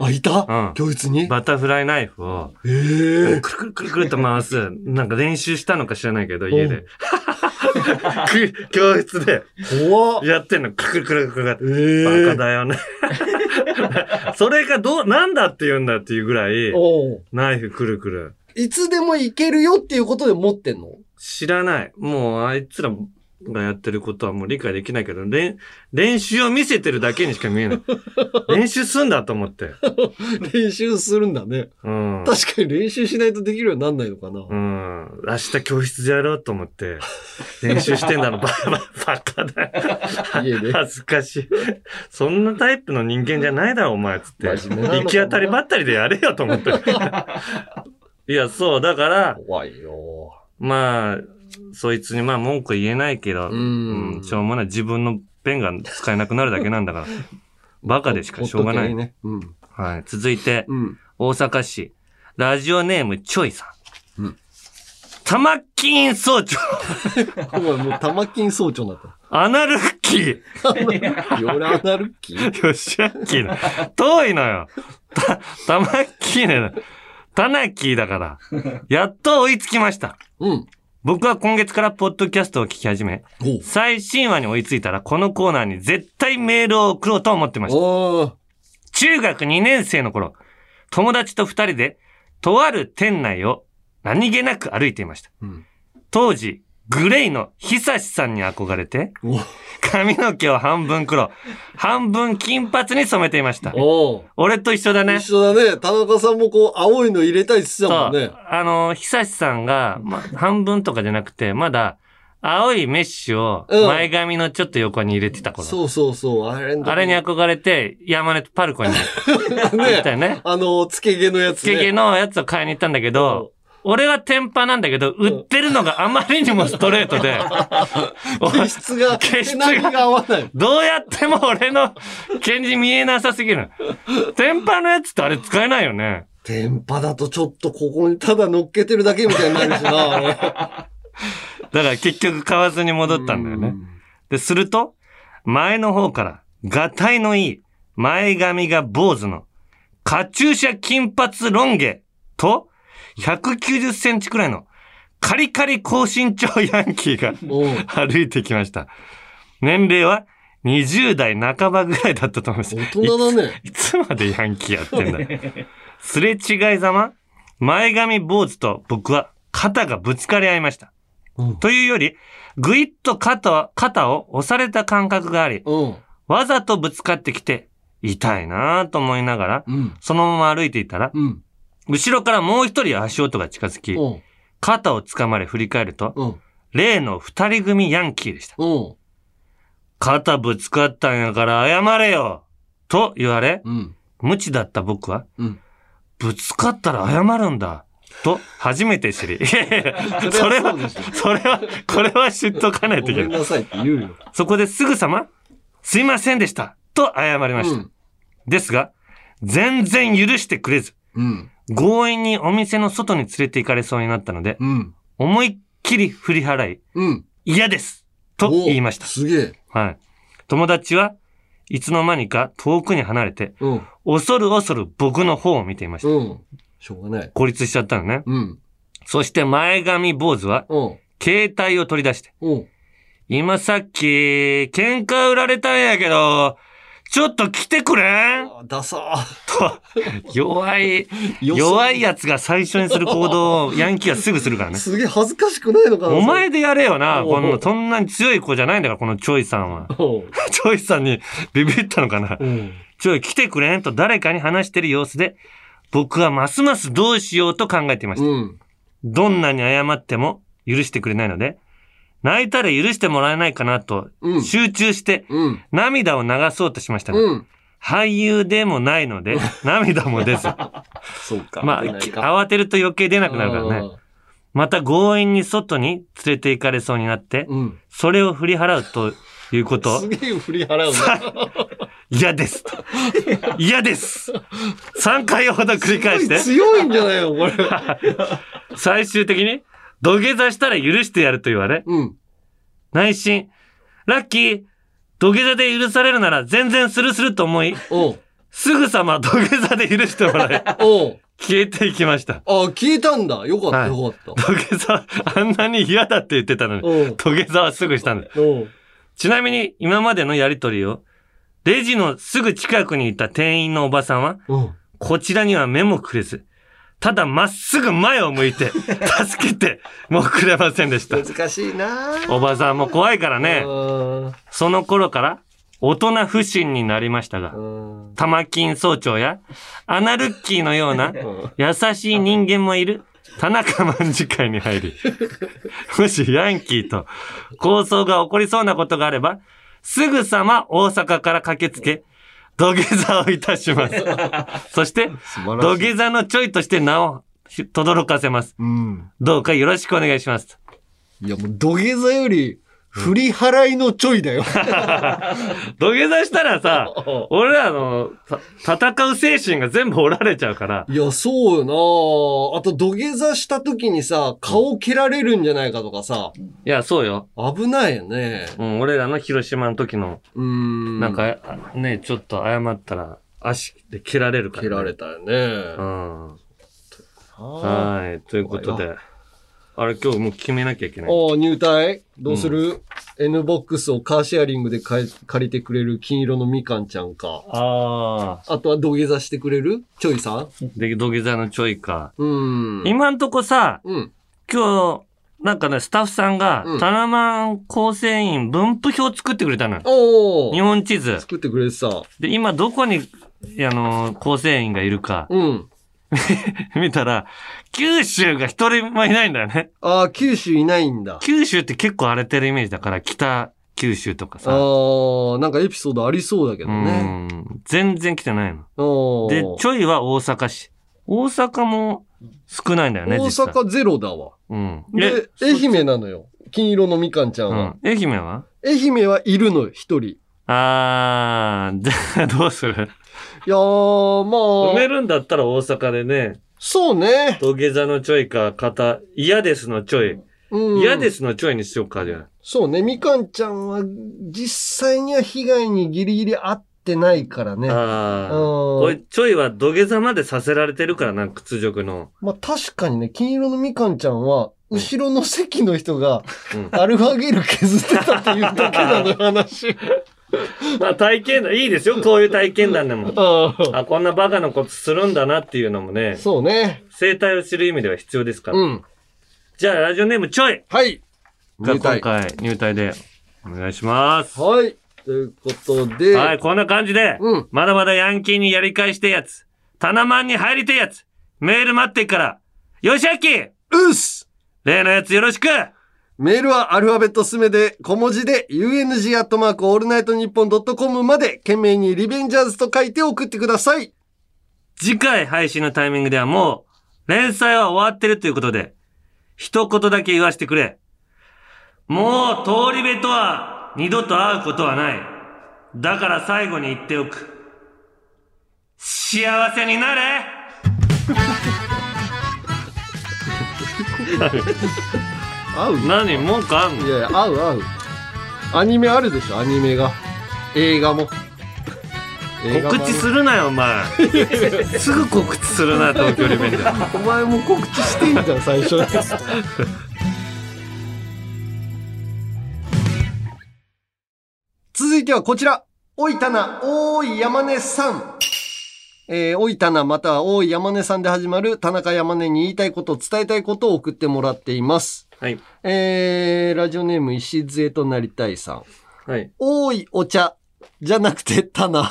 あ、いた、うん教室に？バタフライナイフを、ええくるくるくるくると回す。なんか練習したのか知らないけど、家で。く <laughs> 教室で。やってんの。くるくるくるくる。ええバカだよね。<laughs> それがどう、なんだって言うんだっていうぐらい、ナイフくるくる。いつでも行けるよっていうことで持ってんの？知らない。もうあいつら、がやってることはもう理解できないけど、練練習を見せてるだけにしか見えない。<laughs> 練習すんだと思って。<laughs> 練習するんだね。うん。確かに練習しないとできるようになんないのかな。うん。明日教室でやろうと思って、<laughs> 練習してんだの、バカババカだ。家で恥ずかしい。そんなタイプの人間じゃないだろ、お前、つって。行き当たりばったりでやれよと思って。いや、そう、だから、怖いよ。まあ、そいつにまあ文句言えないけど、うんうんしょうもない自分のペンが使えなくなるだけなんだから。<laughs> バカでしかしょうがない。ね。うん。はい。続いて、うん。大阪市、ラジオネームチョイさん。うん玉金総長、もう玉金総長になった。アナルッキー、<laughs> ヨラナルッキー？よしあっきーの。遠いのよ。た、玉木ね。タナキーだから。やっと追いつきました。うん。僕は今月からポッドキャストを聞き始め、最新話に追いついたらこのコーナーに絶対メールを送ろうと思ってました。中学2年生の頃、友達と二人で、とある店内を何気なく歩いていました。うん当時、グレイの久志さんに憧れて、お髪の毛を半分黒、半分金髪に染めていました。お俺と一緒だね。一緒だね。田中さんもこう、青いの入れたいって言ってたもんね。あの、久志さんが、ま、半分とかじゃなくて、まだ、青いメッシュをうん前髪のちょっと横に入れてた頃。そうそうそう。あれあれに憧れて、山根とパルコに <laughs> 行ったよね。あの、つけ毛のやつね。つけ毛のやつを買いに行ったんだけど、俺は天パなんだけど、売ってるのがあまりにもストレートで、<laughs> 毛質が、<laughs> 毛質が合わない。どうやっても俺の毛に見えなさすぎる。天パのやつってあれ使えないよね。天パだとちょっとここにただ乗っけてるだけみたいになるしな。<laughs> だから結局買わずに戻ったんだよね。で、すると、前の方から、がたいのいい、前髪が坊主の、カチューシャ金髪ロン毛と、190センチくらいの、カリカリ高身長ヤンキーが <laughs> 歩いてきました。年齢は20代半ばぐらいだったと思います。大人だね。いつまでヤンキーやってんだよ。すれ違いざま、前髪坊主と僕は肩がぶつかり合いました。うんというより、ぐいっと肩肩を押された感覚があり、うん。わざとぶつかってきて、痛いなぁと思いながら、うん。そのまま歩いていたら、うん。後ろからもう一人足音が近づき、うん。肩を掴まれ振り返ると、うん。例の二人組ヤンキーでした。うん。肩ぶつかったんやから謝れよと言われ、うん。無知だった僕は、うんぶつかったら謝るんだ。と、初めて知り。いやいやそれはそれはこれは知っとかないといけない。そこですぐさま、すいませんでした。と謝りました。うんですが、全然許してくれず、うん。強引にお店の外に連れて行かれそうになったので、うん。思いっきり振り払い、うん。嫌ですと言いましたお。すげえ。はい。友達はいつの間にか遠くに離れて、うん。恐る恐る僕の方を見ていました。うん。しょうがない。孤立しちゃったのね。うん。そして前髪坊主は、うん。携帯を取り出して、うん。今さっき、喧嘩売られたんやけど、ちょっと来てくれん？あダサと、<laughs> 弱い、弱いやつが最初にする行動をヤンキーはすぐするからね。すげえ恥ずかしくないのかなお前でやれよな。この、そんなに強い子じゃないんだから、このチョイさんは。チョイさんにビビったのかな。うん。ちょい来てくれん？と誰かに話してる様子で、僕はますますどうしようと考えていました。うん。どんなに謝っても許してくれないので、泣いたら許してもらえないかなとうん集中してうん。涙を流そうとしましたが、うん。俳優でもないので <laughs> 涙も出ず、そうか。まあ、き慌てると余計出なくなるからね。また強引に外に連れて行かれそうになって、うん。それを振り払うということすげえ振り払うな。嫌ですと。嫌です !3 回ほど繰り返して、強いんじゃないのこれ。最終的に土下座したら許してやると言われ、うん。内心、ラッキー、土下座で許されるなら全然スルスルと思い。すぐさま土下座で許してもらい、<laughs> おう。消えていきました。あ、聞いたんだ。よかった、はいよかった。土下座、あんなに嫌だって言ってたのに。土下座はすぐしたんだ。ちなみに今までのやりとりを、レジのすぐ近くにいた店員のおばさんは、うん。こちらには目もくれず、ただまっすぐ前を向いて、<laughs> 助けてもくれませんでした。難しいなおばさんも怖いからね。その頃から大人不信になりましたが、玉金総長やアナルッキーのような優しい人間もいる田中卍会に入り、<laughs> もしヤンキーと抗争が起こりそうなことがあれば、すぐさま大阪から駆けつけ、土下座をいたします。<laughs> そして、土下座のちょいとして名を轟かせます。どうかよろしくお願いします。いやもう土下座より、振り払いのちょいだよ。<laughs> 土下座したらさ、<laughs> 俺らのた戦う精神が全部折られちゃうから。いや、そうよなあと土下座した時にさ、顔蹴られるんじゃないかとかさ。いや、そうよ。危ないよね。うん、俺らの広島の時の、うん。なんか、あね、ちょっと謝ったら、足で蹴られるから、蹴られたよね。うん。はい、ということで。あれ、今日もう決めなきゃいけない。お入隊？どうする、?N ボックスをカーシェアリングで借りてくれる金色のみかんちゃんか。ああとは土下座してくれる？ちょいさん？で、土下座のちょいか。うん。今んとこさ、うん。今日、なんかね、スタッフさんが、うんタナマン構成員分布表作ってくれたのよ。お日本地図。作ってくれてさ。で、今どこに、あの、構成員がいるか、うん。<laughs> 見たら、九州が一人もいないんだよね。ああ、九州いないんだ。九州って結構荒れてるイメージだから、北九州とかさ。ああ、なんかエピソードありそうだけどね。うん全然来てないの。おで、ちょいは大阪市。大阪も少ないんだよね、大。阪ゼロだわ。うん。で、愛媛なのよ。金色のみかんちゃんは。うん。愛媛は？愛媛はいるのよ、一人。いあー、じゃあどうする？やー、まあ。埋めるんだったら大阪でね、そうね。土下座のちょいか、肩、嫌ですのちょい。うん。嫌ですのちょいにしようか、じゃあ。そうね。みかんちゃんは、実際には被害にギリギリ合ってないからね。ああ。うんこれ、ちょいは土下座までさせられてるからな、屈辱の。まあ確かにね、金色のみかんちゃんは、後ろの席の人が、うんアルファゲル削ってたっていうだけなのよ、<laughs> 話。<laughs> まあ体験談、いいですよ、こういう体験談でも。<laughs> ああ、こんなバカなことするんだなっていうのもね、そうね。生態を知る意味では必要ですから。うん。じゃあ、ラジオネームちょいはい。が入隊今回入隊でお願いします。はい。ということで、はい、こんな感じで、うんまだまだヤンキーにやり返してえやつ、タナマンに入りてえやつ、メール待ってっから、よしあきうっす例のやつよろしくメールはアルファベットすべて小文字で UNG アットマークオールナイトニッポンドットコムまで件名にリベンジャーズと書いて送ってください。次回配信のタイミングではもう、連載は終わってるということで、一言だけ言わせてくれ。もう通り部とは二度と会うことはない。だから最後に言っておく。幸せになれ <laughs> 合う何？文句あんの？いやいや、合う合う。アニメあるでしょ、アニメが。映画も。告知するなよ、お前。<laughs> すぐ告知するな、東京リベンジャー。お前も告知してんじゃん、最初。続いてはこちら。おいたな、おーい山根さん。えー、おいたな、またはおい山根さんで始まる田中山根に言いたいこと、伝えたいことを送ってもらっています。はい。えー、ラジオネーム石杖となりたいさん。はい。おいお茶、じゃなくて棚。<laughs>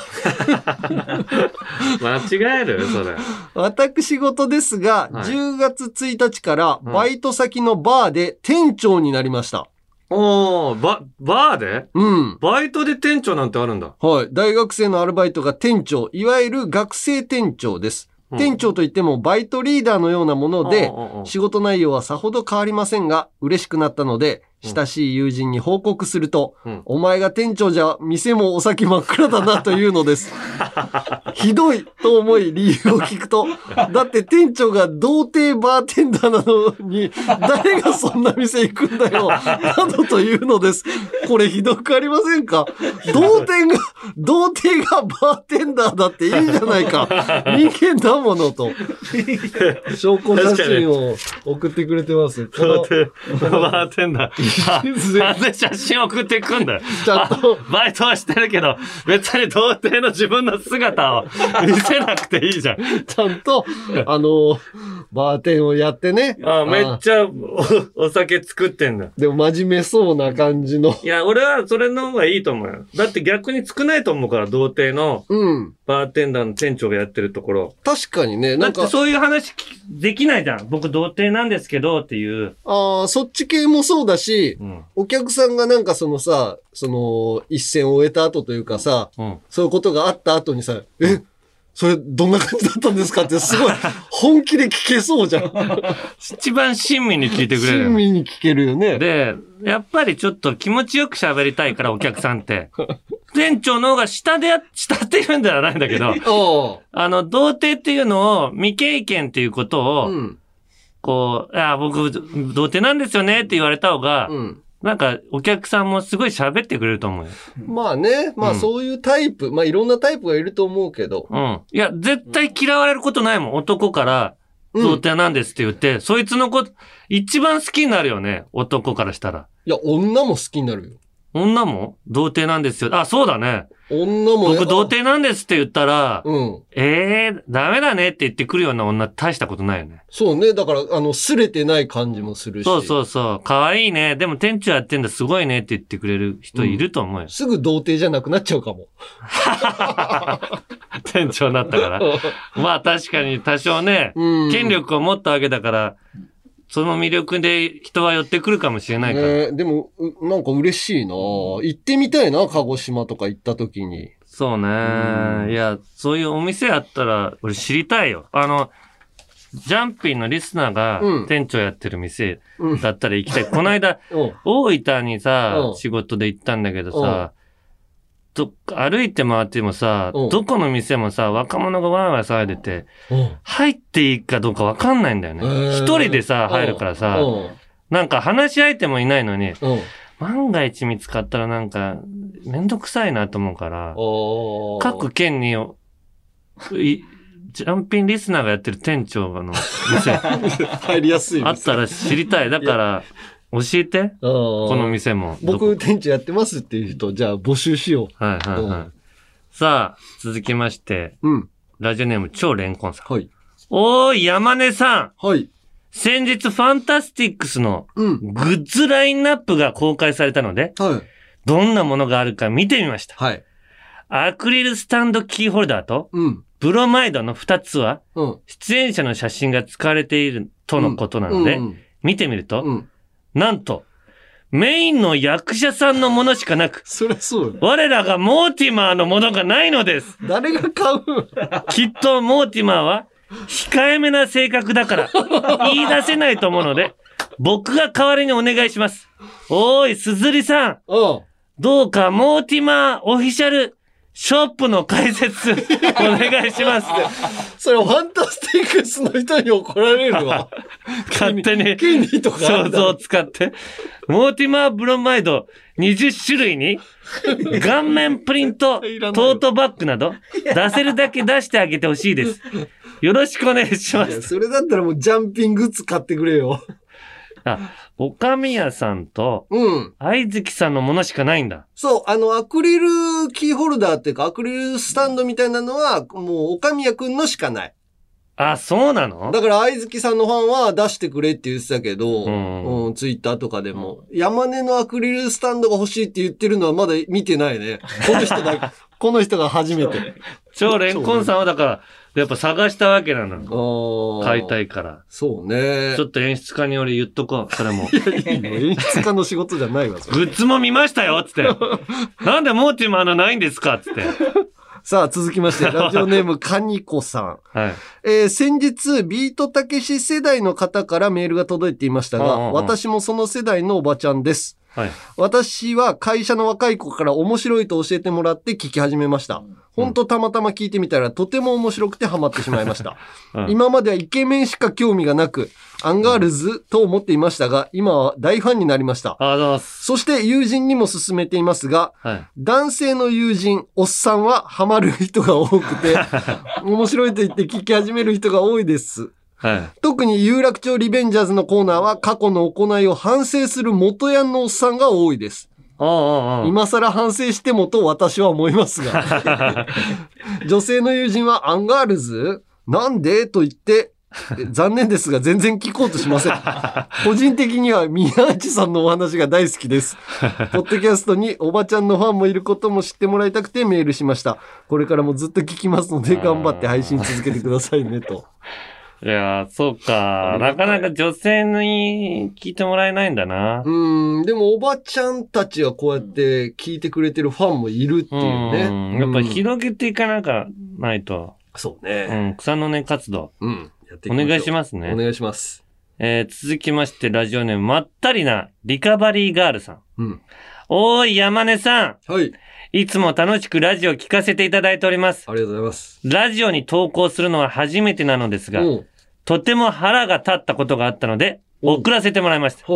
間違えるそれ。私事ですが、はい10月1日からうんバイト先のバーで店長になりました。おー、バ、バーで？うん。バイトで店長なんてあるんだ。はい。大学生のアルバイトが店長、いわゆる学生店長です。うん。店長といってもバイトリーダーのようなもので仕事内容はさほど変わりませんが、嬉しくなったので、親しい友人に報告すると、うんお前が店長じゃ店もお先真っ暗だなというのです。<laughs> ひどいと思い理由を聞くと、だって店長が童貞バーテンダーなのに、誰がそんな店行くんだよ、などというのです。これひどくありませんか？童貞が、童貞がバーテンダーだっていいじゃないか。人間だものと。<laughs> 証拠写真を送ってくれてます。<laughs> この童貞、バーテンダー。あなんで写真送ってくんだよ。ちゃんとあ <laughs> バイトはしてるけど、別に童貞の自分の姿を <laughs> 見せなくていいじゃん。ちゃんと、あの、バーテンをやってね。あめっちゃお <laughs> お酒作ってんだ。でも真面目そうな感じの。いや、俺はそれの方がいいと思うよ。だって逆に少ないと思うから、童貞のうん。バーテンダーの店長がやってるところ。確かにね、だってなんか、そういう話聞できないじゃん。僕童貞なんですけどっていう。ああ、そっち系もそうだし、うん。お客さんがなんかそのさ、その、一戦を終えた後というかさ、うん。そういうことがあった後にさ、え、それどんな感じだったんですかってすごい <laughs> 本気で聞けそうじゃん。一番親身に聞いてくれるよ親身に聞けるよね。で、やっぱりちょっと気持ちよく喋りたいから、お客さんって。<laughs> 店長の方が下でや、下って言うんではないんだけど、<laughs> おあの、童貞っていうのを未経験っていうことを、うん。こう、いや、僕、童貞なんですよねって言われた方が、うん。なんか、お客さんもすごい喋ってくれると思うよ。まあね、まあうんそういうタイプ、まあいろんなタイプがいると思うけど。うん。いや、絶対嫌われることないもん。男から、うん童貞なんですって言って、そいつのこと、一番好きになるよね。男からしたら。いや、女も好きになるよ。女も童貞なんですよ。あ、そうだね。女も。僕、童貞なんですって言ったら、うん。ええー、ダメだねって言ってくるような女大したことないよね。そうね。だから、あの、すれてない感じもするし。そうそうそう。可愛いね。でも店長やってんだすごいねって言ってくれる人いると思うよ。すぐ童貞じゃなくなっちゃうかも。<laughs> 店長になったから。<laughs> まあ確かに多少ね、うん権力を持ったわけだから、その魅力で人は寄ってくるかもしれないから。ねでも、うなんか嬉しいな行ってみたいな、鹿児島とか行った時に。そうね。いや、そういうお店あったら、俺知りたいよ。あの、ジャンピンのリスナーがうん店長やってる店うんだったら行きたい。この間、<laughs> うん大分にさう、ん仕事で行ったんだけどさ、ど歩いて回ってもさ、うん。どこの店もさ、若者がワーワー騒いでて、うん。入っていいかどうかわかんないんだよね。一人でさ、入るからさ、うん。なんか話し相手もいないのに、うん。万が一見つかったらなんか、めんどくさいなと思うから、各県に、いジャンピンリスナーがやってる店長の店、<laughs> 入りやすいあったら知りたい。だから、教えて、ここの店も。僕、店長やってますっていう人、じゃあ募集しよはいはいはい。うんさあ、続きまして、う。うん。ラジオネーム超レンコンさん。はい。おーい、山根さん。はい。先日、ファンタスティックスのうん。グッズラインナップが公開されたので、はい。どんなものがあるか見てみました。はい。アクリルスタンドキーホルダーと、うん。ブロマイドの2つは、うん。出演者の写真が使われているとのことなので、うん見てみると、うん。なんと、メインの役者さんのものしかなく、そりゃそうよ。我らがモーティマーのものがないのです。誰が買う？きっとモーティマーは、控えめな性格だから、言い出せないと思うので、僕が代わりにお願いします。おーい、すずりさん。うん。どうか、モーティマーオフィシャルショップの解説、<laughs> お願いします。それファンタスティックスの人に怒られるわ。<laughs> 勝手に権利とかあ想像を使って、モーティマーブロマイド20種類に、<laughs> 顔面プリント、トートバッグなど、出せるだけ出してあげてほしいです。よろしくお願いします。それだったらもうジャンピングッズ買ってくれよ。あ、岡宮さんと、うん。愛月さんのものしかないんだ。そう、あの、アクリルキーホルダーっていうか、アクリルスタンドみたいなのは、もう、岡宮くんのしかない。あ、そうなの？だから、愛月さんのファンは出してくれって言ってたけど、うんうん、ツイッターとかでも、山根のアクリルスタンドが欲しいって言ってるのはまだ見てないね。この人だ、<laughs> この人が初めて。超レンコンさんはだから、やっぱ探したわけなの。買いたい。いから。そうねち。ょっと演出家に俺言っとこう、それも。いいの演出家の仕事じゃないわ、グッズも見ましたよつって。なんでモーティマーのないんですかつって。さあ、続きまして、<laughs> ラジオネーム、カニコさん。はい。えー先日、ビートたけし世代の方からメールが届いていましたが、私もその世代のおばちゃんです。はい。私は会社の若い子から面白いと教えてもらって聞き始めました。ほんとたまたま聞いてみたらとても面白くてハマってしまいました。うん今まではイケメンしか興味がなく、アンガールズと思っていましたが、今は大ファンになりました。そして友人にも勧めていますが、はい。男性の友人、おっさんはハマる人が多くて、面白いと言って聞き始める人が多いです。はい。特に有楽町リベンジャーズのコーナーは過去の行いを反省する元ヤンのおっさんが多いです。今更反省してもと私は思いますが。<laughs> 女性の友人はアンガールズ？なんで？と言って、え残念ですが全然聞こうとしません。<laughs> 個人的には宮内さんのお話が大好きです。ポッドキャストにおばちゃんのファンもいることも知ってもらいたくてメールしました。これからもずっと聞きますので頑張って配信続けてくださいねと。いやー、そうか。なかなか女性に聞いてもらえないんだな。うん、でもおばちゃんたちはこうやって聞いてくれてるファンもいるっていうね。うんやっぱ広げていかなかないと。そうね。うん、草の根活動。うん。やっていお願いしますね。お願いします。えー続きまして、ラジオネーム、まったりな、リカバリーガールさん。うん。おーい、山根さん。はい。いつも楽しくラジオ聞かせていただいております。ありがとうございます。ラジオに投稿するのは初めてなのですが、とても腹が立ったことがあったので、送らせてもらいました。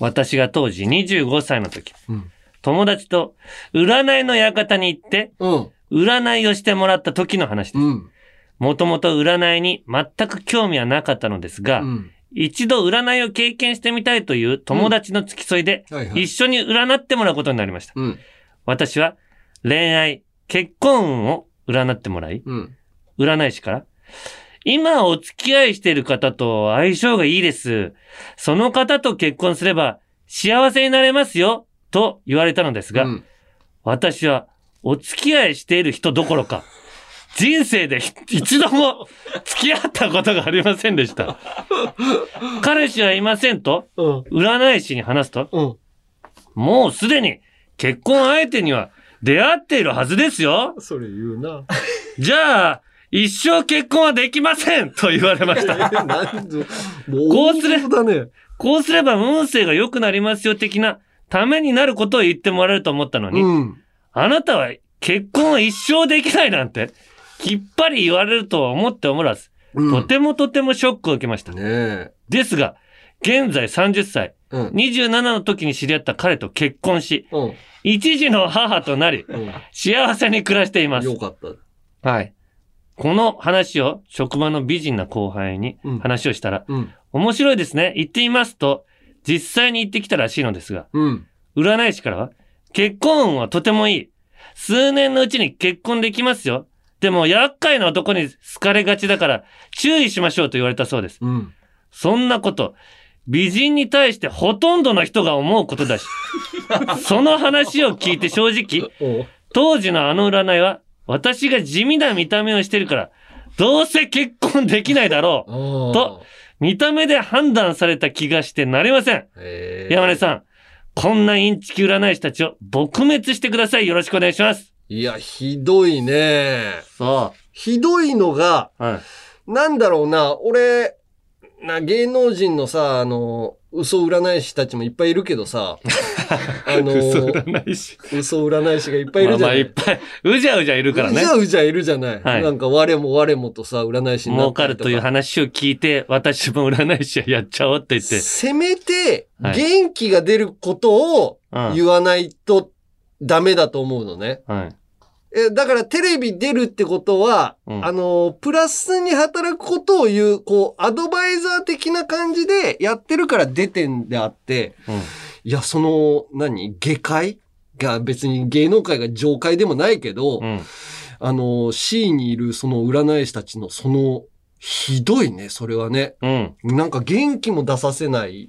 私が当時25歳の時、うん友達と占いの館に行って、占いをしてもらった時の話です。もともと占いに全く興味はなかったのですが、一度占いを経験してみたいという友達の付き添いで、はいはい一緒に占ってもらうことになりました。私は恋愛、結婚運を占ってもらい、占い師から、今お付き合いしている方と相性がいいです。その方と結婚すれば幸せになれますよ、と言われたのですが、私はお付き合いしている人どころか、人生で一度も付き合ったことがありませんでした。彼氏はいませんと、占い師に話すと、もうすでに結婚相手には出会っているはずですよ。それ言うな。じゃあ、一生結婚はできませんと言われました。<laughs> なんで、こうすれだね。こうすれば運勢が良くなりますよ的なためになることを言ってもらえると思ったのに、あなたは結婚は一生できないなんて、きっぱり言われるとは思っておらず、とてもとてもショックを受けました。ですが、現在30歳、27の時に知り合った彼と結婚し、一児の母となり、幸せに暮らしています。よかった。はい。この話を職場の美人な後輩に話をしたら、面白いですね。行ってみますと、実際に行ってきたらしいのですが、占い師からは、結婚運はとてもいい。数年のうちに結婚できますよ。でも厄介な男に好かれがちだから注意しましょうと言われたそうです。そんなこと、美人に対してほとんどの人が思うことだし、<laughs> その話を聞いて正直、当時のあの占いは、私が地味な見た目をしてるから、どうせ結婚できないだろう、と、見た目で判断された気がしてなりません。山根さん、こんなインチキ占い師たちを撲滅してください。よろしくお願いします。いや、ひどいね。そう。ひどいのが、なんだろうな、俺、な、芸能人のさ、あの、嘘占い師たちもいっぱいいるけどさ、<laughs> あの、嘘占い師。嘘占い師がいっぱいいるじゃない。まあまあいっぱい、うじゃうじゃいるからね。うじゃうじゃいるじゃない。はいなんか我も我もとさ、占い師にな儲かかるという話を聞いて、私も占い師やっちゃおうって言って。せめて、はい元気が出ることをうん言わないとダメだと思うのね。はい。え、だからテレビ出るってことは、あの、プラスに働くことを言う、こう、アドバイザー的な感じでやってるから出てんであって、いや、その、何下界？が別に芸能界が上界でもないけど、あの、C にいるその占い師たちのその、ひどいね、それはね。なんか元気も出させない。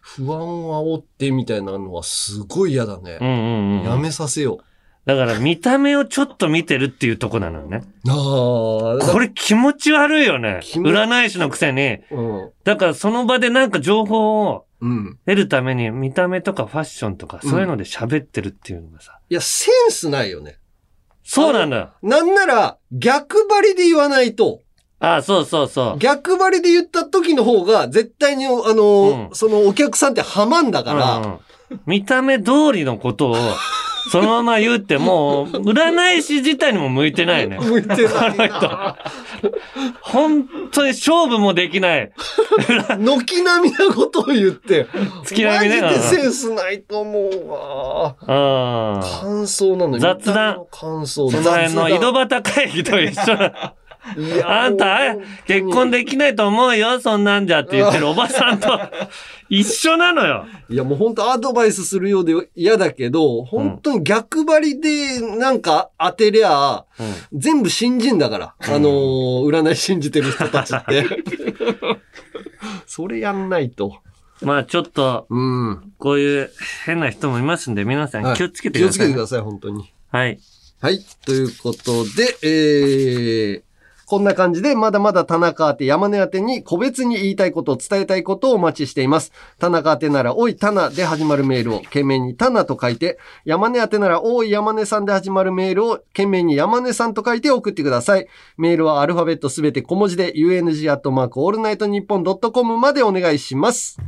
不安を煽ってみたいなのはすごい嫌だね。うんうんうん。やめさせよだから見た目をちょっと見てるっていうとこなのよね。う。ああ。これ気持ち悪いよね。持占い師のくせに。うん。だからその場でなんか情報をうん。得るために見た目とかファッションとかそういうので喋ってるっていうのがさ。いや、センスないよね。そうなんだよ。なんなら、逆張りで言わないと。ああ、そうそうそう。逆張りで言った時の方が、絶対に、あの、そのお客さんってハマんだから、見た目通りのことを、そのまま言うってもう、占い師自体にも向いてないね。向いてないこの人。本当に勝負もできない。軒並みなことを言って。月並みねマジでセンスないと思うわ。うん。感想なのに。雑談。感想。その辺の井戸端会議と一緒あんた、結婚できないと思うよ、そんなんじゃって言ってるおばさんと <laughs> 一緒なのよ。いやもう本当アドバイスするようで嫌だけど、本当に逆張りでなんか当てりゃ、全部信じんだから。あのー占い信じてる人たちって。<laughs> それやんないと。まあちょっと、こういう変な人もいますんで、皆さん気をつけてください。気をつけてください、本当に。はい。はい。ということで、えー、こんな感じで、まだまだ田中宛て山根宛てに個別に言いたいことを、伝えたいことをお待ちしています。田中宛てなら、おいタナで始まるメールを、件名にタナと書いて、山根宛てなら、おい山根さんで始まるメールを、件名に山根さんと書いて送ってください。メールはアルファベットすべて小文字で、UNG アットマークオールナイトニッポンドットコムまでお願いします。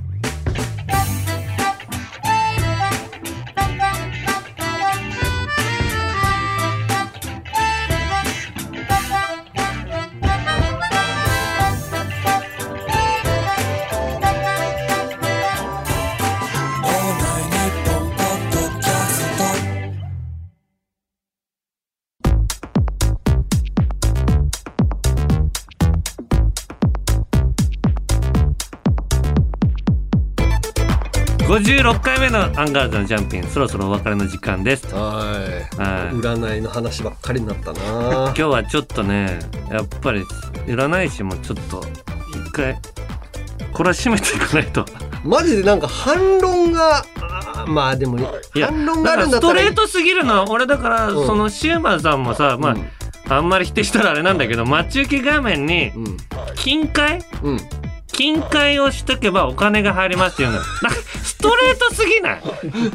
56回目のアンガールズのジャンピン、そろそろお別れの時間です。はい。はい。占いの話ばっかりになったな今日はちょっとね、やっぱり占い師もちょっと一回懲らしめていかないと。マジでなんか反論が、あーまあでも、反論があるんだったらストレートすぎるのは俺だから、うんそのシューマンさんもさ、まあ、あんまり否定したらあれなんだけど待ち受け画面に金塊、金塊をしとけばお金が入りますっていうのなんかストレートすぎない？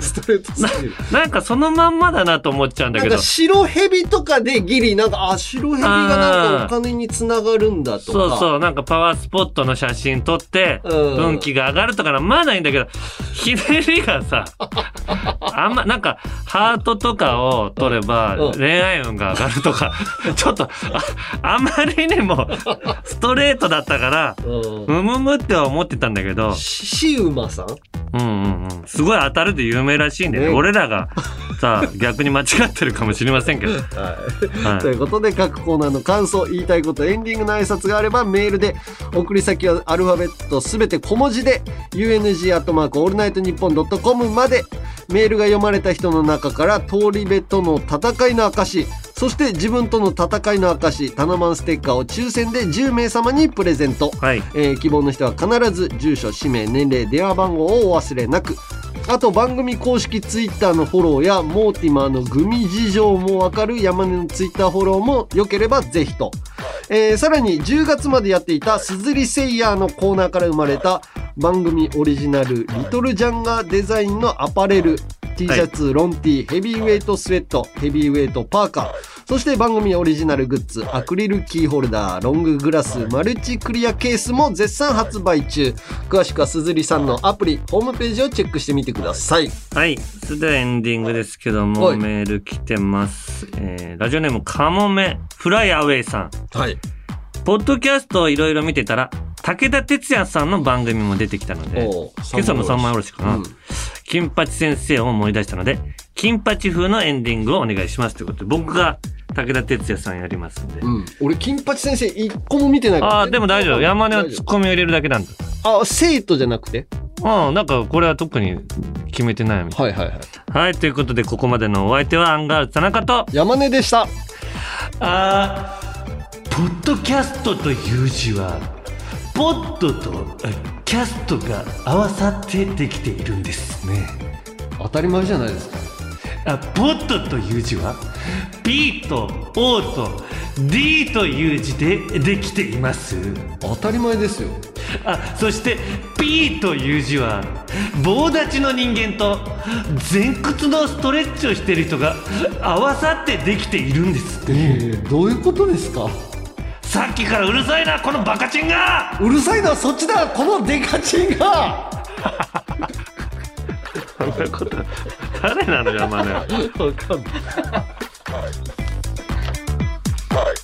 ストレートすぎる。なんかそのまんまだなと思っちゃうんだけど。白蛇とかでギリなんかあ白蛇がなんかお金につながるんだとか。そうそう。なんかパワースポットの写真撮ってうん。運気が上がるとかなまだいいんだけどひねりがさあんまなんかハートとかを取ればうん。恋愛運が上がるとかちょっとああまりにもストレートだったからムムムっては思ってたんだけどシウマさん？うんうんうん。すごい当たるで有名らしいんでね。ね。俺らがさ <laughs> 逆に間違ってるかもしれませんけど。はい。ということで各コーナーの感想言いたいことエンディングの挨拶があればメールで送り先はアルファベットすべて小文字で UNG アットマークオールナイトニッポンドットコムまで。メールが読まれた人の中から通り部との戦いの証そして自分との戦いの証タナマンステッカーを抽選で10名様にプレゼント、えー希望の人は必ず住所氏名年齢電話番号をお忘れなく。あと番組公式ツイッターのフォローやモーティマーのグミ事情もわかる山根のツイッターフォローも良ければぜひと。えーさらに10月までやっていたすずりセイヤーのコーナーから生まれた番組オリジナルリトルジャンガーデザインのアパレル T シャツ、ロンティー、ヘビーウェイトスウェット、ヘビーウェイトパーカー、そして番組オリジナルグッズ、アクリルキーホルダー、ロンググラス、マルチクリアケースも絶賛発売中。詳しくはすずりさんのアプリ、ホームページをチェックしてみてください。はい。それではエンディングですけども、はいメール来てます。えーラジオネームカモメフライアウェイさん。はい。ポッドキャストをいろいろ見てたら、武田鉄矢さんの番組も出てきたので今朝の三枚おろしかな。うん金八先生を思い出したので、金八風のエンディングをお願いしますということで、僕が武田鉄矢さんやりますんで。うん。俺、金八先生一個も見てないからああ、でも大丈夫。山根はツッコミを入れるだけなんだ。あ、生徒じゃなくて？うん、なんかこれは特に決めてないみたい。はいはいはい。はい、ということでここまでのお相手はアンガールズ田中と山根でした。あーポッドキャストという字はポッドとえキャストが合わさってできているんですね当たり前じゃないですか。あポッドという字は P と O と D という字でできています当たり前ですよ。あそして P という字は棒立ちの人間と前屈のストレッチをしている人が合わさってできているんですえー、どういうことですか？さっきからうるさいなこのバカチンが。うるさいのはそっちだ。このデカチンが。そんなこと誰なのよマネは分かんない。はい。